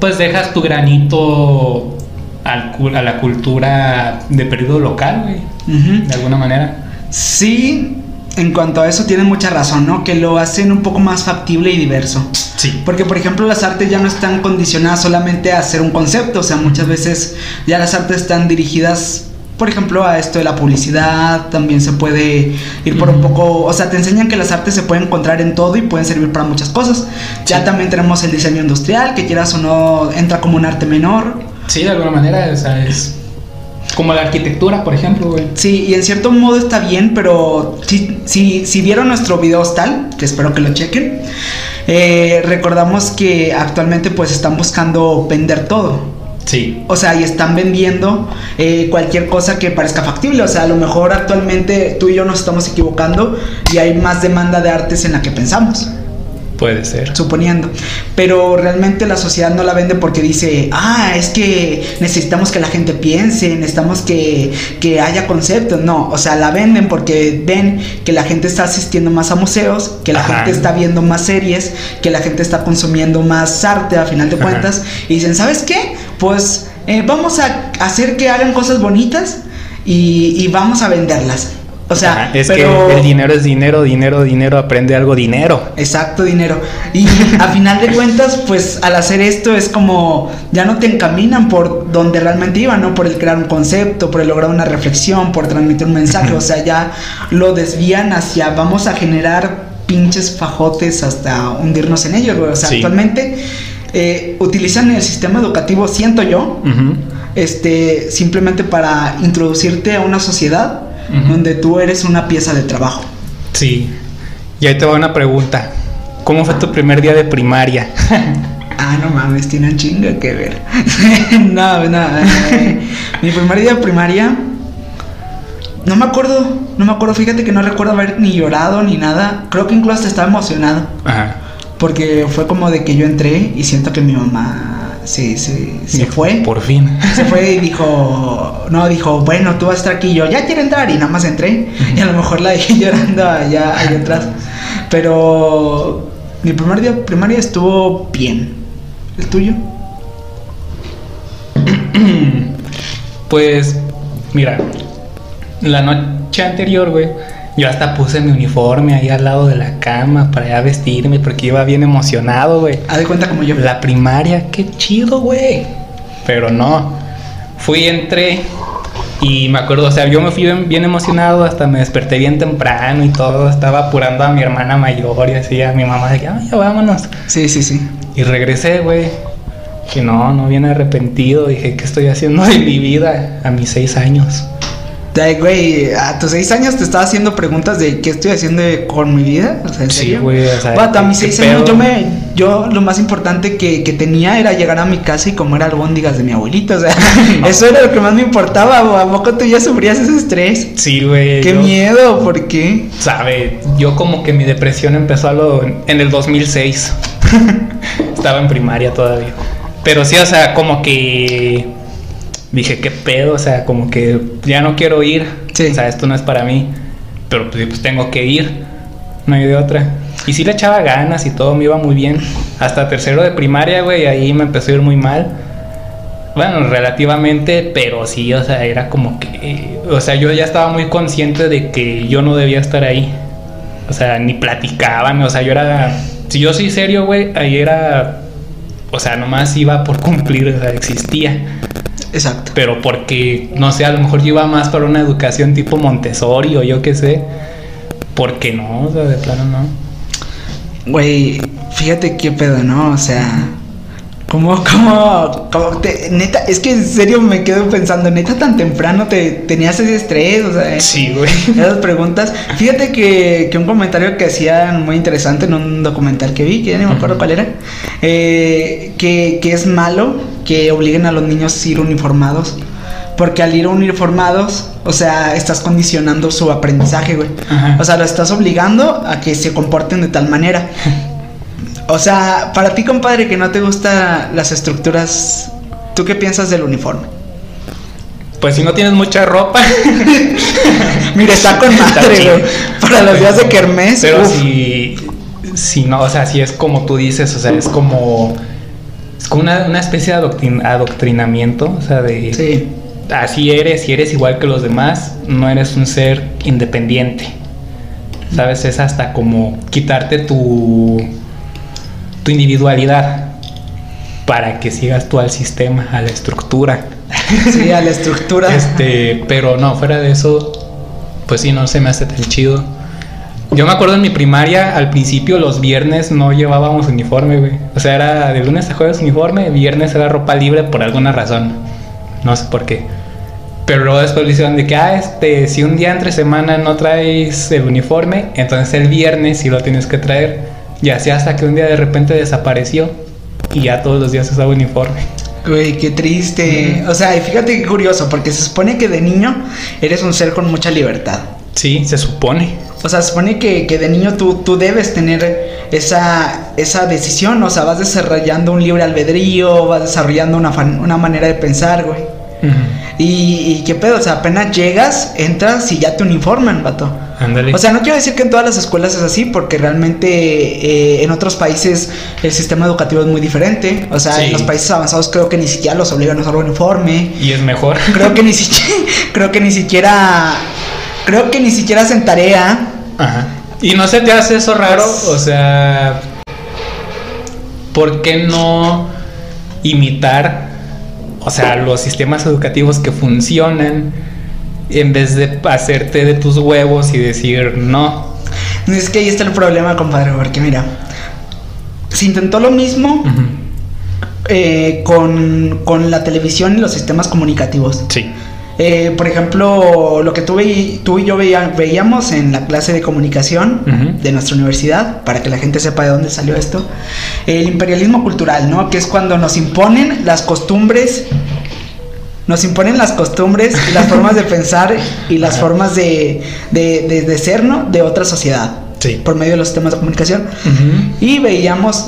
pues dejas tu granito al a la cultura de periodo local, güey, de alguna manera. Sí, en cuanto a eso tienen mucha razón, ¿no? Que lo hacen un poco más factible y diverso. Sí. Porque, por ejemplo, las artes ya no están condicionadas solamente a hacer un concepto, o sea, muchas veces ya las artes están dirigidas, por ejemplo, a esto de la publicidad, también se puede ir por un poco, o sea, te enseñan que las artes se pueden encontrar en todo y pueden servir para muchas cosas. Ya Sí. también tenemos el diseño industrial, que quieras o no, entra como un arte menor. Sí, de alguna manera, o sea, es como la arquitectura, por ejemplo, güey. Sí, y en cierto modo está bien, pero si, si, si vieron nuestro video hostal, que espero que lo chequen, eh, recordamos que actualmente pues están buscando vender todo. Sí. O sea, y están vendiendo eh, cualquier cosa que parezca factible. O sea, a lo mejor actualmente tú y yo nos estamos equivocando y hay más demanda de artes en la que pensamos, Puede ser. suponiendo. Pero realmente la sociedad no la vende porque dice, ah, es que necesitamos que la gente piense, necesitamos que, que haya conceptos. No, o sea, la venden porque ven que la gente está asistiendo más a museos, que la Ajá. gente está viendo más series, que la gente está consumiendo más arte a final de Ajá. cuentas. Y dicen, ¿sabes qué? Pues eh, vamos a hacer que hagan cosas bonitas y, y vamos a venderlas. O sea, Ajá, es pero... que el dinero es dinero, dinero, dinero, aprende algo dinero. Exacto, dinero. Y a final de cuentas, pues al hacer esto es como ya no te encaminan por donde realmente iban, ¿no? Por el crear un concepto, por el lograr una reflexión, por transmitir un mensaje. O sea, ya lo desvían hacia vamos a generar pinches fajotes hasta hundirnos en ellos, güey. O sea, Sí. actualmente eh, utilizan el sistema educativo, siento yo, este, simplemente para introducirte a una sociedad Donde tú eres una pieza de trabajo. Sí. Y ahí te va una pregunta. ¿Cómo fue tu primer día de primaria? Ah, no mames, tienen chinga que ver. no, no. eh, mi primer día de primaria. No me acuerdo, no me acuerdo. Fíjate que no recuerdo haber ni llorado ni nada. Creo que incluso hasta estaba emocionado. Ajá. Porque fue como de que yo entré y siento que mi mamá se, se, se Dijo, fue. Por fin. Se fue y dijo, no, dijo, bueno, tú vas a estar aquí. Y yo, ya quiero entrar. Y nada más entré. Y a lo mejor la dejé llorando allá, allá atrás. Pero mi primer día primaria estuvo bien. ¿El tuyo? Pues, mira, la noche anterior, güey, yo hasta puse mi uniforme ahí al lado de la cama para ya vestirme porque iba bien emocionado, güey. Haz de cuenta como yo. La primaria, qué chido, güey. Pero no. Fui, entré y me acuerdo, o sea, yo me fui bien, bien emocionado, hasta me desperté bien temprano y todo. Estaba apurando a mi hermana mayor y así a mi mamá de que, "Ay, ya vámonos. Sí, sí, sí. Y regresé, güey. Que no, no viene arrepentido. Dije, ¿qué estoy haciendo de mi vida a mis seis años? Ay, güey, a tus seis años te estaba haciendo preguntas de qué estoy haciendo con mi vida. O sea, ¿en Sí, serio? güey, o sea, Vato, a mis ¿qué seis años yo me, yo lo más importante que, que tenía era llegar a mi casa y comer albóndigas de mi abuelito. O sea, eso era lo que más me importaba. ¿A poco tú ya sufrías ese estrés? Sí, güey. Qué yo- miedo, ¿por qué? Sabe, yo como que mi depresión empezó a lo, en el 2006. Estaba en primaria todavía. Pero sí, o sea, como que dije, ¿qué pedo? O sea, como que ya no quiero ir. Sí. O sea, esto no es para mí. Pero pues, pues tengo que ir. No hay de otra. Y sí le echaba ganas y todo me iba muy bien. Hasta tercero de primaria, güey, ahí me empezó a ir muy mal. Bueno, relativamente, pero sí, o sea, era como que... O sea, yo ya estaba muy consciente de que yo no debía estar ahí. O sea, ni platicaban, o sea, yo era... Si yo soy serio, güey, ahí era o sea, nomás iba por cumplir, o sea, existía. Exacto. Pero porque, no sé, a lo mejor yo iba más para una educación tipo Montessori o yo qué sé. Porque no, o sea, de plano no. Güey, fíjate qué pedo, ¿no? O sea, ¿cómo, cómo, cómo te, neta, es que en serio me quedo pensando, neta, tan temprano te tenías ese estrés, o sea, Sí, güey. esas preguntas. Fíjate que, que un comentario que hacían muy interesante en un documental que vi, que ya ni me acuerdo cuál era, eh, que, que es malo que obliguen a los niños a ir uniformados. Porque al ir uniformados, o sea, estás condicionando su aprendizaje, güey. Ajá. O sea, lo estás obligando a que se comporten de tal manera. O sea, para ti, compadre, que no te gustan las estructuras, ¿tú qué piensas del uniforme? Pues si no tienes mucha ropa. Mira, está con Está madre, güey. Para los días de kermés. Pero uf. si, si no, o sea, si es como tú dices, o sea, es como. Es como una, una especie de adoctrin- adoctrinamiento, o sea, de. Sí. Así eres, y eres igual que los demás, no eres un ser independiente. ¿Sabes? Es hasta como quitarte tu. Tu individualidad para que sigas tú al sistema, a la estructura. Sí, a la estructura. Este, pero no, fuera de eso, pues sí, no se me hace tan chido. Yo me acuerdo en mi primaria, al principio los viernes no llevábamos uniforme, güey. O sea, era de lunes a jueves uniforme, viernes era ropa libre por alguna razón. No sé por qué. Pero luego después le hicieron de que, ah, este, si un día entre semana no traes el uniforme, entonces el viernes sí lo tienes que traer. Y así hasta que un día de repente desapareció y ya todos los días usaba uniforme. Güey, qué triste. O sea, y fíjate qué curioso, porque se supone que de niño eres un ser con mucha libertad. Sí, se supone. O sea, se supone que, que de niño tú, tú debes tener esa, esa decisión. O sea, vas desarrollando un libre albedrío, vas desarrollando una, una manera de pensar, güey. Y, y qué pedo, o sea, apenas llegas, entras y ya te uniforman, vato. Ándale. O sea, no quiero decir que en todas las escuelas es así, porque realmente eh, en otros países el sistema educativo es muy diferente. O sea, Sí. en los países avanzados creo que ni siquiera los obligan a usar uniforme. y es mejor. Creo que ni siquiera, creo que ni siquiera, creo que ni siquiera hacen tarea. Ajá. Y no se te hace eso raro, o sea, ¿por qué no imitar, o sea, los sistemas educativos que funcionan en vez de hacerte de tus huevos y decir no? Es que ahí está el problema, compadre, porque mira, se intentó lo mismo eh, con, con la televisión y los sistemas comunicativos. Sí. Eh, por ejemplo, lo que tú, veí- tú y yo veía- veíamos en la clase de comunicación de nuestra universidad, para que la gente sepa de dónde salió esto, el imperialismo cultural, ¿no? Que es cuando nos imponen las costumbres, nos imponen las costumbres y las formas de pensar y las formas de, de, de- de ser, ¿no? De otra sociedad, Sí. por medio de los sistemas de comunicación. Y veíamos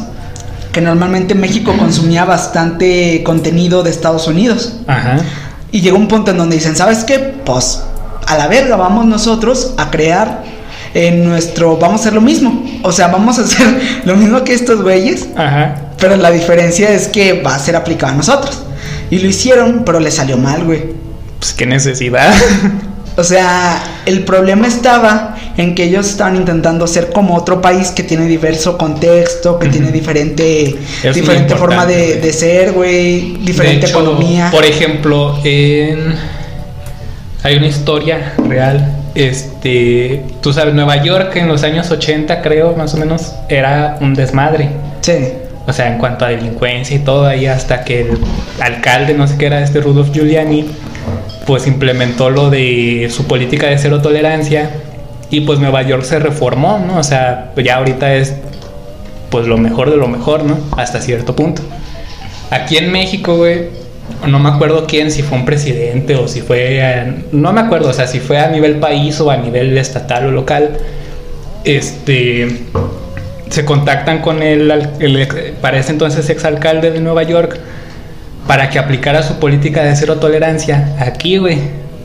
que normalmente México consumía bastante contenido de Estados Unidos. Ajá. Y llegó un punto en donde dicen, ¿sabes qué? Pues a la verga vamos nosotros a crear en nuestro, vamos a hacer lo mismo. O sea, vamos a hacer lo mismo que estos güeyes, Ajá. pero la diferencia es que va a ser aplicado a nosotros. Y lo hicieron, pero le salió mal, güey. Pues qué necesidad. O sea, el problema estaba en que ellos estaban intentando ser como otro país que tiene diverso contexto, que tiene diferente, Es diferente forma de, de ser, güey, diferente hecho, economía. Por ejemplo, en hay una historia real. Este, tú sabes, Nueva York en los años 80, creo, más o menos, era un desmadre. Sí, O sea, en cuanto a delincuencia y todo, ahí hasta que el alcalde, no sé qué era, este Rudolf Giuliani, pues implementó lo de su política de cero tolerancia y pues Nueva York se reformó, ¿no? O sea, ya ahorita es pues lo mejor de lo mejor, ¿no? Hasta cierto punto. Aquí en México, güey, no me acuerdo quién, si fue un presidente o si fue, a- no me acuerdo, o sea, si fue a nivel país o a nivel estatal o local, este, se contactan con el, el para ese entonces exalcalde de Nueva York para que aplicara su política de cero tolerancia aquí, güey,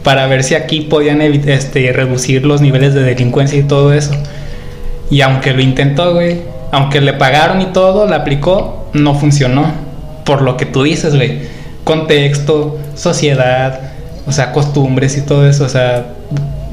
para ver si aquí podían este, reducir los niveles de delincuencia y todo eso. Y aunque lo intentó, güey, aunque le pagaron y todo, la aplicó, no funcionó. Por lo que tú dices, güey. Contexto, sociedad, o sea, costumbres y todo eso. O sea,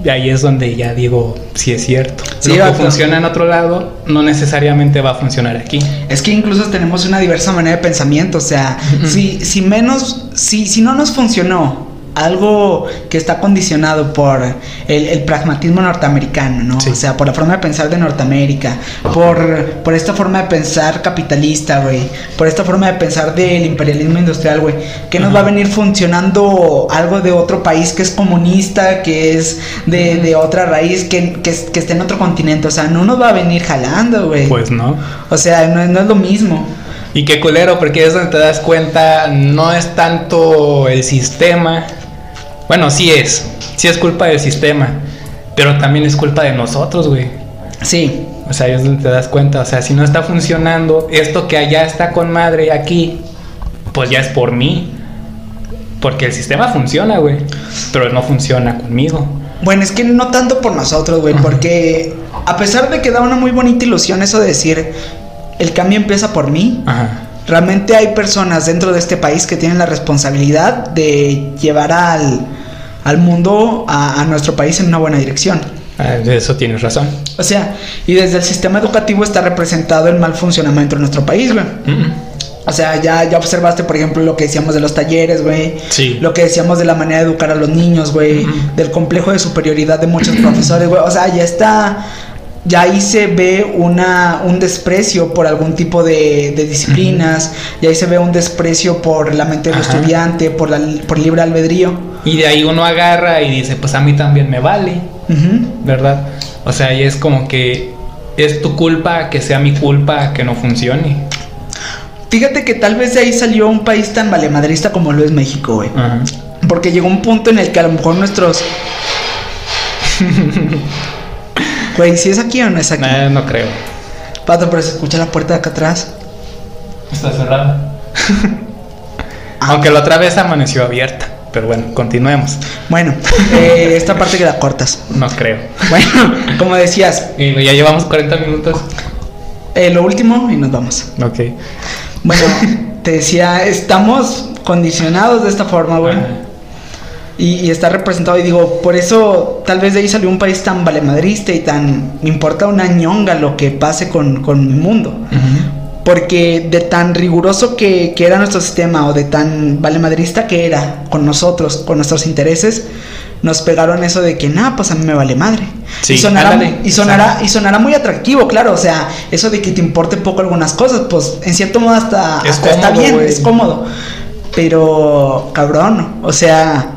Y ahí es donde ya digo, si es cierto. Sí, Lo que funciona en otro lado no necesariamente va a funcionar aquí. Es que incluso tenemos una diversa manera de pensamiento, o sea, si, si menos, si, si no nos funcionó algo que está condicionado por el, el pragmatismo norteamericano, ¿no? Sí. O sea, por la forma de pensar de Norteamérica, por, por esta forma de pensar capitalista, güey, por esta forma de pensar del imperialismo industrial, güey, que nos va a venir funcionando algo de otro país que es comunista, que es de, otra raíz, que, que, que esté en otro continente, o sea, no nos va a venir jalando, güey. Pues no. O sea, no, es- no es lo mismo. Y qué culero, porque es donde te das cuenta, no es tanto el sistema. Bueno, sí es. Sí es culpa del sistema. Pero también es culpa de nosotros, güey. Sí, O sea, donde te das cuenta. O sea, si no está funcionando, esto que allá está con madre aquí, pues ya es por mí. Porque el sistema funciona, güey. Pero no funciona conmigo. bueno, es que no tanto por nosotros, güey, porque a pesar de que da una muy bonita ilusión eso de decir, el cambio empieza por mí, Ajá. Realmente hay personas dentro de este país que tienen la responsabilidad de llevar al, al mundo, a, a nuestro país en una buena dirección. Ah, de eso tienes razón. O sea, y desde el sistema educativo está representado el mal funcionamiento de nuestro país, güey. Mm, O sea, ya, ya observaste, por ejemplo, lo que decíamos de los talleres, güey. Sí. Lo que decíamos de la manera de educar a los niños, güey. Ujú. Del complejo de superioridad de muchos profesores, güey. O sea, ya está. Ya ahí se ve una, un desprecio por algún tipo de, de disciplinas. Y ahí se ve un desprecio por la mente del Ajá. estudiante, por, la, por libre albedrío. Y de ahí uno agarra y dice, pues a mí también me vale. ¿verdad? O sea, y es como que es tu culpa que sea mi culpa que no funcione. Fíjate que tal vez de ahí salió un país tan valemadrista como lo es México, güey. Porque llegó un punto en el que a lo mejor nuestros. Güey, si es aquí o no es aquí. Nah, no creo. Pato, pero se escucha la puerta de acá atrás. Está cerrada. Ah, Aunque la otra vez amaneció abierta. Pero bueno, continuemos. Bueno, eh, esta parte que la cortas. No creo. Bueno, como decías, Y ya llevamos 40 minutos. eh, lo último y nos vamos. Ok. Bueno, te decía, estamos condicionados de esta forma, güey. Y, y está representado, y digo, por eso tal vez de ahí salió un país tan valemadrista y tan. Me importa una ñonga lo que pase con, con mi mundo. Ujú. Porque de tan riguroso que, que era nuestro sistema o de tan valemadrista que era con nosotros, con nuestros intereses, nos pegaron eso de que, nada, pues a mí me vale madre. Sí, y, sonará, ándale, y, sonará, y sonará muy atractivo, claro. O sea, eso de que te importe poco algunas cosas, pues en cierto modo hasta, Es hasta está cómodo, bien, güey. es cómodo. Pero, cabrón, o sea,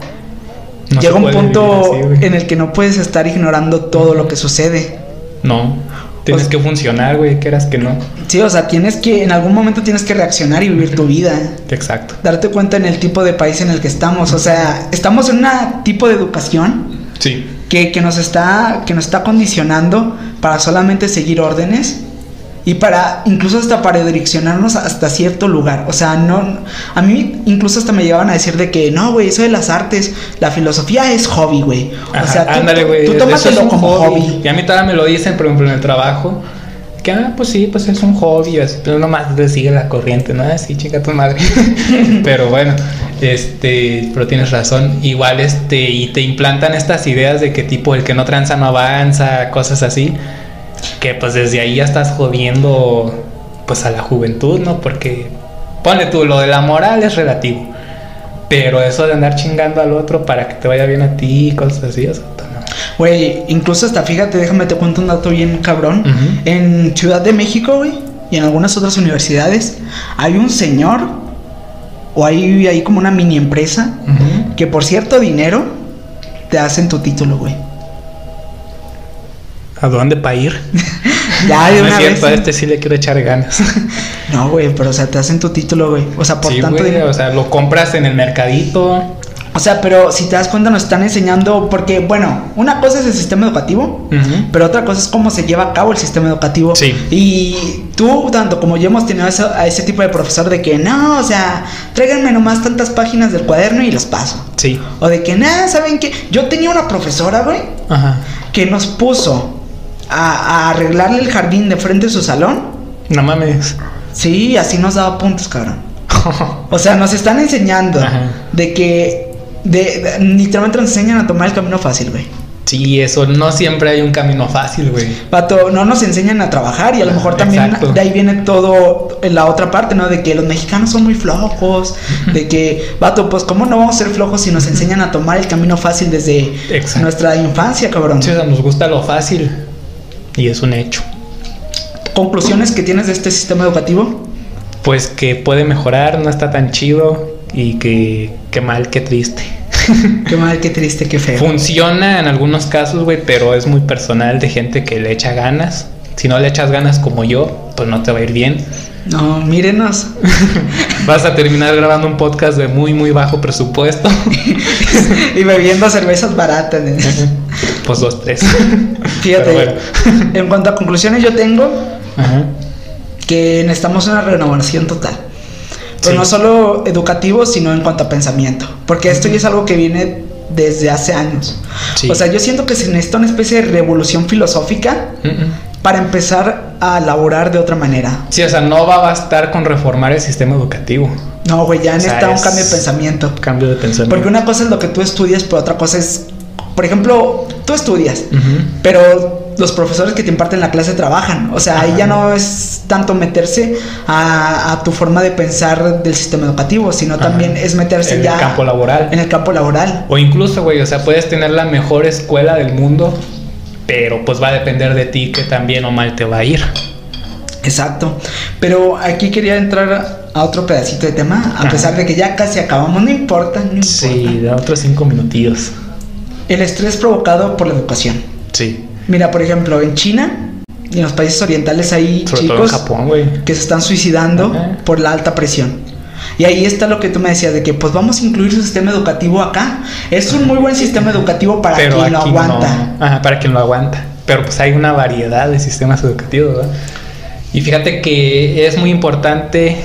No llega un punto así, en el que no puedes estar ignorando todo lo que sucede. No. Tienes O- que funcionar, güey, quieras que no. Sí, o sea, tienes que, en algún momento tienes que reaccionar y vivir tu vida. Exacto. Darte cuenta en el tipo de país en el que estamos. O sea, estamos en un tipo de educación Sí. que, que nos está, que nos está condicionando para solamente seguir órdenes y para, incluso hasta para direccionarnos hasta cierto lugar. O sea, no, a mí incluso hasta me llegaban a decir de que, no, güey, eso de las artes, la filosofía es hobby, güey. O sea, tú, ándale, güey. tú es tómatelo un como hobby. Y a mí todavía me lo dicen, por ejemplo, en el trabajo. Que, ah, pues sí, pues es un hobby. Así, pero nomás te sigue la corriente, ¿no? Así, chica tu madre. pero bueno, este, pero tienes razón. Igual, este, y te implantan estas ideas de que tipo el que no tranza no avanza, cosas así. Que pues desde ahí ya estás jodiendo, pues a la juventud, ¿no? Porque, ponle tú, lo de la moral es relativo. Pero eso de andar chingando al otro para que te vaya bien a ti, cosas así, o sea, no. Güey, incluso hasta fíjate, déjame te cuento un dato bien cabrón. En Ciudad de México, güey, y en algunas otras universidades, hay un señor, o hay, hay como una mini empresa, que por cierto dinero te hacen tu título, güey. ¿A dónde para ir? Ya de no una es cierto, a vez. este sí le quiero echar ganas. No, güey, pero o sea, te hacen tu título, güey. O sea, por sí, tanto dinero. o sea, lo compras en el mercadito. O sea, pero si te das cuenta, nos están enseñando, porque, bueno, una cosa es el sistema educativo, pero otra cosa es cómo se lleva a cabo el sistema educativo. Sí. Y tú, tanto como yo, hemos tenido eso- a ese tipo de profesor de que, no, o sea, tráiganme nomás tantas páginas del cuaderno y los paso. Sí. O de que, nada, ¿saben qué? Yo tenía una profesora, güey, Ajá. que nos puso a, a arreglarle el jardín de frente a su salón. No mames. Sí, así nos daba puntos, cabrón. O sea, nos están enseñando Ajá. de que de, de- literalmente nos enseñan a tomar el camino fácil, güey. Sí, eso no siempre hay un camino fácil, güey. Pato, no nos enseñan a trabajar y a lo mejor también Exacto. de ahí viene todo en la otra parte, ¿no? De que los mexicanos son muy flojos, de que, vato, pues cómo no vamos a ser flojos si nos enseñan a tomar el camino fácil desde Exacto. nuestra infancia, cabrón. Sí, o sea, nos gusta lo fácil y es un hecho. Conclusiones que tienes de este sistema educativo. Pues que puede mejorar, no está tan chido y que, que mal, que triste. Qué mal, qué triste, qué feo. Funciona en algunos casos, güey, pero es muy personal de gente que le echa ganas. Si no le echas ganas como yo, pues no te va a ir bien. No, mírenos. Vas a terminar grabando un podcast de muy, muy bajo presupuesto. y bebiendo cervezas baratas. ¿eh? Pues dos, tres. Fíjate, bueno. en cuanto a conclusiones yo tengo Ajá. que necesitamos una renovación total. Pero Sí. no solo educativo, sino en cuanto a pensamiento. Porque esto ya es algo que viene desde hace años. Sí. O sea, yo siento que se necesita una especie de revolución filosófica para empezar a laborar de otra manera. Sí, o sea, no va a bastar con reformar el sistema educativo. No, güey, ya O sea, necesita un cambio de pensamiento. Cambio de pensamiento. Porque una cosa es lo que tú estudias, pero otra cosa es, por ejemplo, tú estudias, pero los profesores que te imparten la clase trabajan. O sea, ahí ya no es tanto meterse a, a tu forma de pensar del sistema educativo, sino Ajá. también es meterse En ya el campo laboral. en el campo laboral. O incluso, güey, o sea, puedes tener la mejor escuela del mundo, pero pues va a depender de ti que también o mal te va a ir. Exacto. Pero aquí quería entrar a otro pedacito de tema, a Ajá. pesar de que ya casi acabamos, no importa, no importa. Sí, de otros cinco minutillos. El estrés provocado por la educación. Sí. Mira, por ejemplo, en China y en los países orientales hay Sobre todo en chicos Japón, que se están suicidando Ajá. por la alta presión. Y ahí está lo que tú me decías de que pues vamos a incluir su sistema educativo acá. Es un muy buen sistema educativo para Pero quien lo aguanta. no. Ajá, para quien lo aguanta. Pero pues hay una variedad de sistemas educativos, ¿verdad? Y fíjate que es muy importante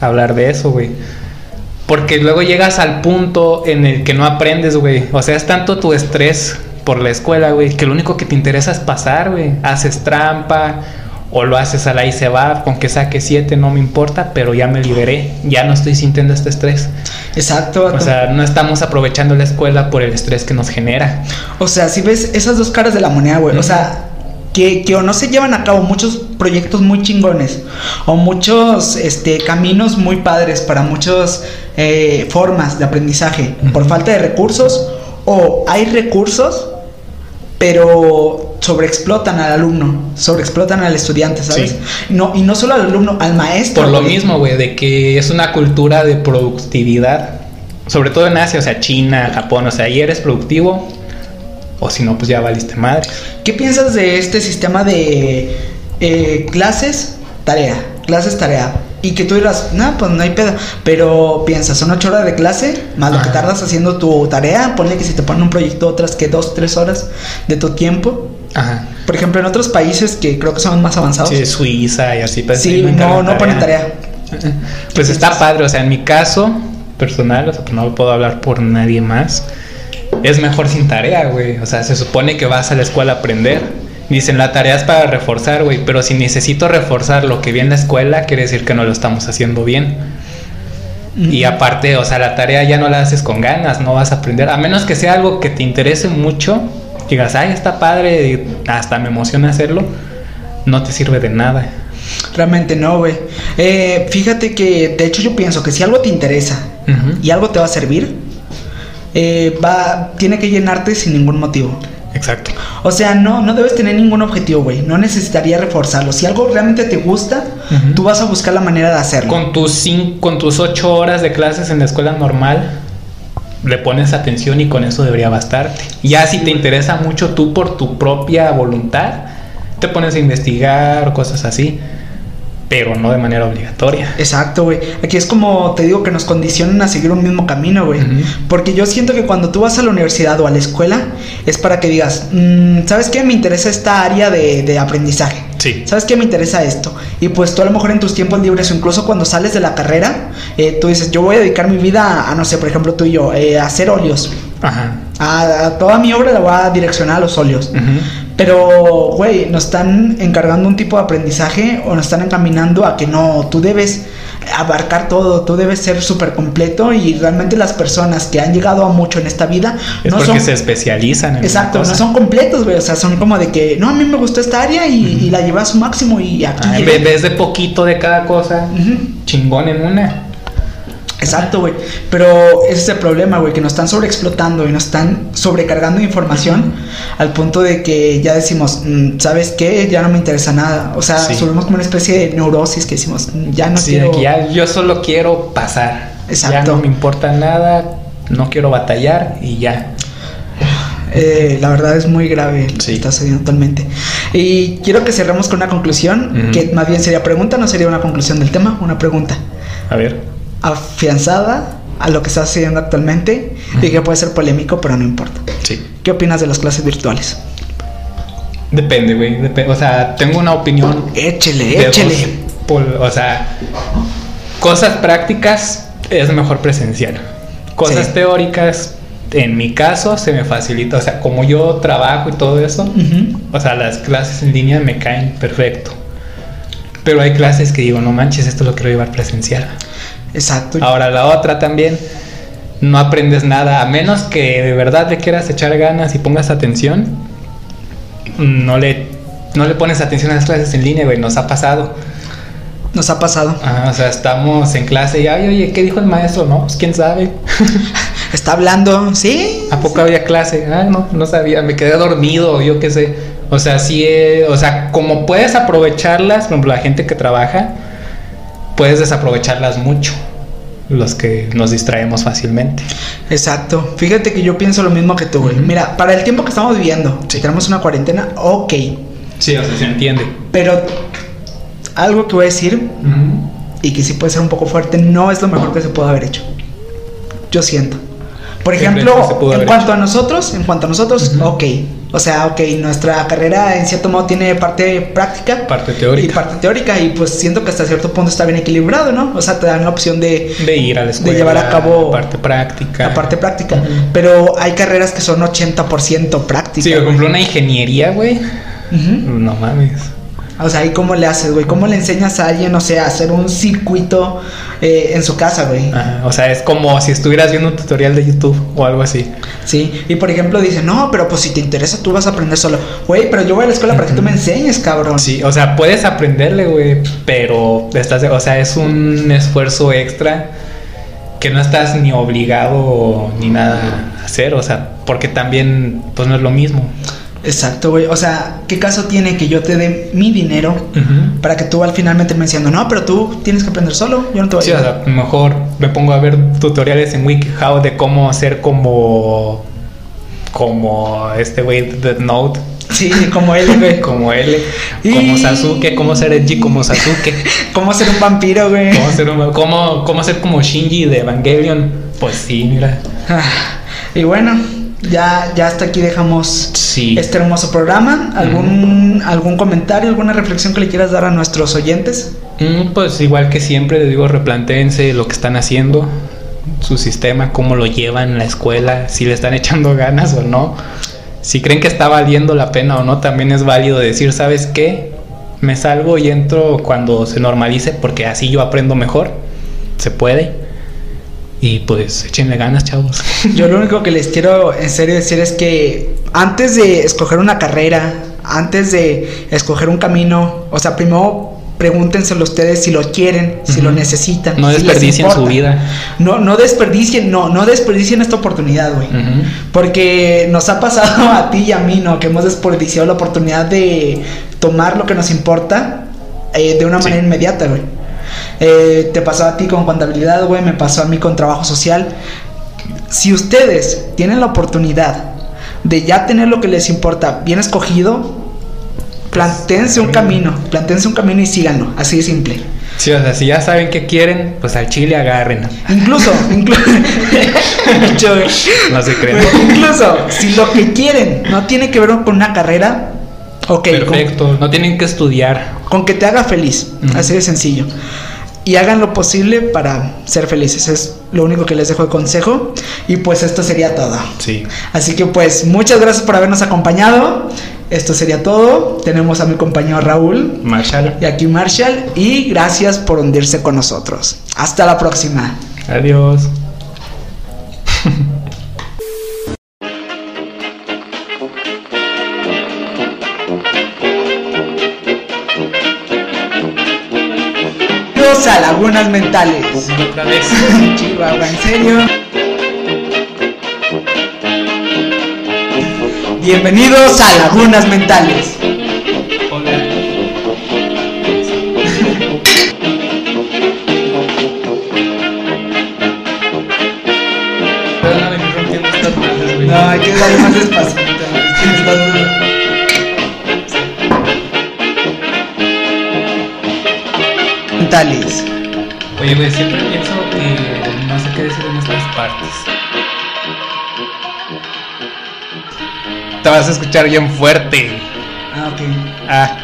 hablar de eso, güey. Porque luego llegas al punto en el que no aprendes, güey. O sea, es tanto tu estrés por la escuela, güey, que lo único que te interesa es pasar, güey. Haces trampa o lo haces a la y se va, con que saque siete no me importa, pero ya me liberé, ya no estoy sintiendo este estrés. Exacto. O sea, no estamos aprovechando la escuela por el estrés que nos genera. O sea, si ves esas dos caras de la moneda, güey. O sea, que, que o no se llevan a cabo muchos proyectos muy chingones. O muchos este, caminos muy padres para muchas eh, formas de aprendizaje. Por falta de recursos. O hay recursos, pero sobreexplotan al alumno. Sobreexplotan al estudiante, ¿sabes? Sí. No, y no solo al alumno, al maestro. Por lo güey. mismo, güey, de que es una cultura de productividad. Sobre todo en Asia, o sea, China, Japón, o sea, ahí eres productivo. O si no, pues ya valiste madre. ¿Qué piensas de este sistema de eh, clases, tarea? Clases, tarea. Y que tú dirás, no, pues no hay pedo. Pero piensas, son ocho horas de clase, más lo que tardas haciendo tu tarea. Ponle que si te ponen un proyecto otras que dos, tres horas de tu tiempo. Ajá. Por ejemplo, en otros países que creo que son más avanzados. Sí, Suiza y así. pues, Sí, no, no ponen tarea. Pues está padre, o sea, en mi caso personal, o sea, pues no puedo hablar por nadie más. Es mejor sin tarea, güey. O sea, se supone que vas a la escuela a aprender. Dicen, la tarea es para reforzar, güey. Pero si necesito reforzar lo que vi en la escuela, quiere decir que no lo estamos haciendo bien. Y aparte, o sea, la tarea ya no la haces con ganas, no vas a aprender. A menos que sea algo que te interese mucho, digas, ay, está padre, y hasta me emociona hacerlo, no te sirve de nada. Realmente no, güey. Eh, fíjate que, de hecho, yo pienso que si algo te interesa y algo te va a servir, eh, va, tiene que llenarte sin ningún motivo. Exacto. O sea, no, no debes tener ningún objetivo, güey. No necesitaría reforzarlo. Si algo realmente te gusta, tú vas a buscar la manera de hacerlo. Con tus, cin- con tus ocho horas de clases en la escuela normal, le pones atención y con eso debería bastarte. Ya si te interesa mucho tú por tu propia voluntad, te pones a investigar o cosas así, pero no de manera obligatoria. Exacto, güey. Aquí es como te digo que nos condicionan a seguir un mismo camino, güey. Ujú. Porque yo siento que cuando tú vas a la universidad o a la escuela, es para que digas, "Mm, ¿sabes qué? Me interesa esta área de, de aprendizaje. Sí. ¿Sabes qué me interesa esto? Y pues tú a lo mejor en tus tiempos libres o incluso cuando sales de la carrera, eh, tú dices, yo voy a dedicar mi vida a, no sé, por ejemplo tú y yo, eh, a hacer óleos. Ajá. A, a toda mi obra la voy a direccionar a los óleos. Ujú. Pero, güey, nos están encargando un tipo de aprendizaje o nos están encaminando a que no, tú debes abarcar todo, tú debes ser súper completo y realmente las personas que han llegado a mucho en esta vida Es no porque son... se especializan en Exacto, no son completos, güey. O sea, son como de que, no, a mí me gustó esta área y, y la llevé a su máximo y aquí Ah, en llegué". vez de poquito de cada cosa, chingón en una. Exacto, güey. Pero ese es el problema, güey, que nos están sobreexplotando y nos están sobrecargando de información al punto de que ya decimos, mm, ¿sabes qué? Ya no me interesa nada. O sea, Sí. subimos como una especie de neurosis que decimos, "Mm, ya no Sí, quiero. de que ya yo solo quiero pasar. Exacto. Ya no me importa nada, no quiero batallar y ya. Eh, la verdad es muy grave lo que Sí. está sucediendo actualmente. Y quiero que cerremos con una conclusión, Ujú. que más bien sería pregunta, no sería una conclusión del tema, una pregunta. A ver. Afianzada a lo que está sucediendo actualmente y que puede ser polémico, pero no importa. Sí. ¿Qué opinas de las clases virtuales? Depende, güey. depe- o sea, tengo una opinión. Échele, échele. o sea, cosas prácticas es mejor presencial. Cosas Sí. teóricas, en mi caso, se me facilita. O sea, como yo trabajo y todo eso, o sea, las clases en línea me caen perfecto. Pero hay clases que digo, no manches, esto lo quiero llevar presencial. Exacto. Ahora la otra también, no aprendes nada, a menos que de verdad le quieras echar ganas y pongas atención, no le, no le pones atención a las clases en línea, güey, nos ha pasado. Nos ha pasado. Ah, o sea, estamos en clase y, ay, oye, ¿qué dijo el maestro? No, pues quién sabe. Está hablando, sí. ¿A poco había clase? Ah, no, no sabía, me quedé dormido, yo qué sé. O sea, sí, eh, o sea, como puedes aprovecharlas, por ejemplo, la gente que trabaja, puedes desaprovecharlas mucho, los que nos distraemos fácilmente. Exacto. Fíjate que yo pienso lo mismo que tú, güey. Mira, para el tiempo que estamos viviendo, si tenemos una cuarentena, ok. Sí, o sea, se entiende. Pero algo que voy a decir y que sí puede ser un poco fuerte, no es lo mejor que se pudo haber hecho. Yo siento. Por ¿Qué crees ejemplo, en cuanto hecho? a nosotros, en cuanto a nosotros, Ujú. ok. O sea, ok, nuestra carrera en cierto modo tiene parte práctica Parte y teórica. parte teórica y pues siento que hasta cierto punto está bien equilibrado, ¿no? O sea, te dan la opción de De ir a la escuela. llevar a cabo parte práctica. la parte práctica, pero hay carreras que son 80% práctica. Sí, por ejemplo, una ingeniería, güey. No mames. O sea, ¿y cómo le haces, güey? ¿Cómo le enseñas a alguien, o sea, a hacer un circuito eh, en su casa, güey? Ajá, O sea, es como si estuvieras viendo un tutorial de YouTube o algo así. Sí, y por ejemplo dicen, no, pero pues si te interesa tú vas a aprender solo. Güey, pero yo voy a la escuela para que tú me enseñes, cabrón. Sí, o sea, puedes aprenderle, güey, pero estás, o sea, es un esfuerzo extra que no estás ni obligado ni nada a hacer, o sea, porque también, pues no es lo mismo. Exacto, güey. O sea, ¿qué caso tiene que yo te dé mi dinero para que tú al final me termines diciendo, no, pero tú tienes que aprender solo, yo no te voy a Sí, o ayudar"? sea, mejor me pongo a ver tutoriales en WikiHow de cómo hacer como como este güey de Note, Sí, como él, güey. como Y- como Sasuke, cómo ser edgy como Sasuke, ¿Cómo ser un vampiro, güey? cómo ser, un- cómo, cómo ser como Shinji de Evangelion. Pues sí, mira. Ah, Y bueno, ya, ya hasta aquí dejamos Sí. este hermoso programa. ¿Algún, ¿Algún comentario, alguna reflexión que le quieras dar a nuestros oyentes? Mm, Pues igual que siempre les digo, replantéense lo que están haciendo, su sistema, cómo lo llevan en la escuela, si le están echando ganas o no. Si creen que está valiendo la pena o no, también es válido decir, ¿sabes qué? Me salgo y entro cuando se normalice, porque así yo aprendo mejor. Se puede. Y pues échenle ganas, chavos. Yo lo único que les quiero en serio decir es que antes de escoger una carrera, antes de escoger un camino, o sea, primero pregúntenselo ustedes si lo quieren, si lo necesitan. No si desperdicien su vida. No, no desperdicien, no, no desperdicien esta oportunidad, güey. Porque nos ha pasado a ti y a mí, ¿no? Que hemos desperdiciado la oportunidad de tomar lo que nos importa eh, de una Sí. manera inmediata, güey. Eh, te pasó a ti con contabilidad, güey, me pasó a mí con trabajo social. Si ustedes tienen la oportunidad de ya tener lo que les importa bien escogido, plantéense un camino, plantéense un camino y síganlo, así de simple. Sí, o sea, si ya saben qué quieren, pues al chile agarren. Incluso, incluso, No se crean. incluso, si lo que quieren no tiene que ver con una carrera, ok, con- Perfecto, no tienen que estudiar. Con, que te haga feliz, Ujú. así de sencillo. Y hagan lo posible para ser felices. Es lo único que les dejo de consejo. Y pues esto sería todo. Sí. Así que pues muchas gracias por habernos acompañado. Esto sería todo. Tenemos a mi compañero Raúl Marshall. y aquí Marshall. Y gracias por hundirse con nosotros. Hasta la próxima. Adiós. Lagunas Mentales. Otra vez. Chihuahua, en serio. Bienvenidos a Lagunas Mentales. Hola. No, hay que darle más despacito. es que está duro. Mentales. Oye, güey, siempre pienso que no sé qué decir en estas partes. Te vas a escuchar bien fuerte. Ah, ok. Ah,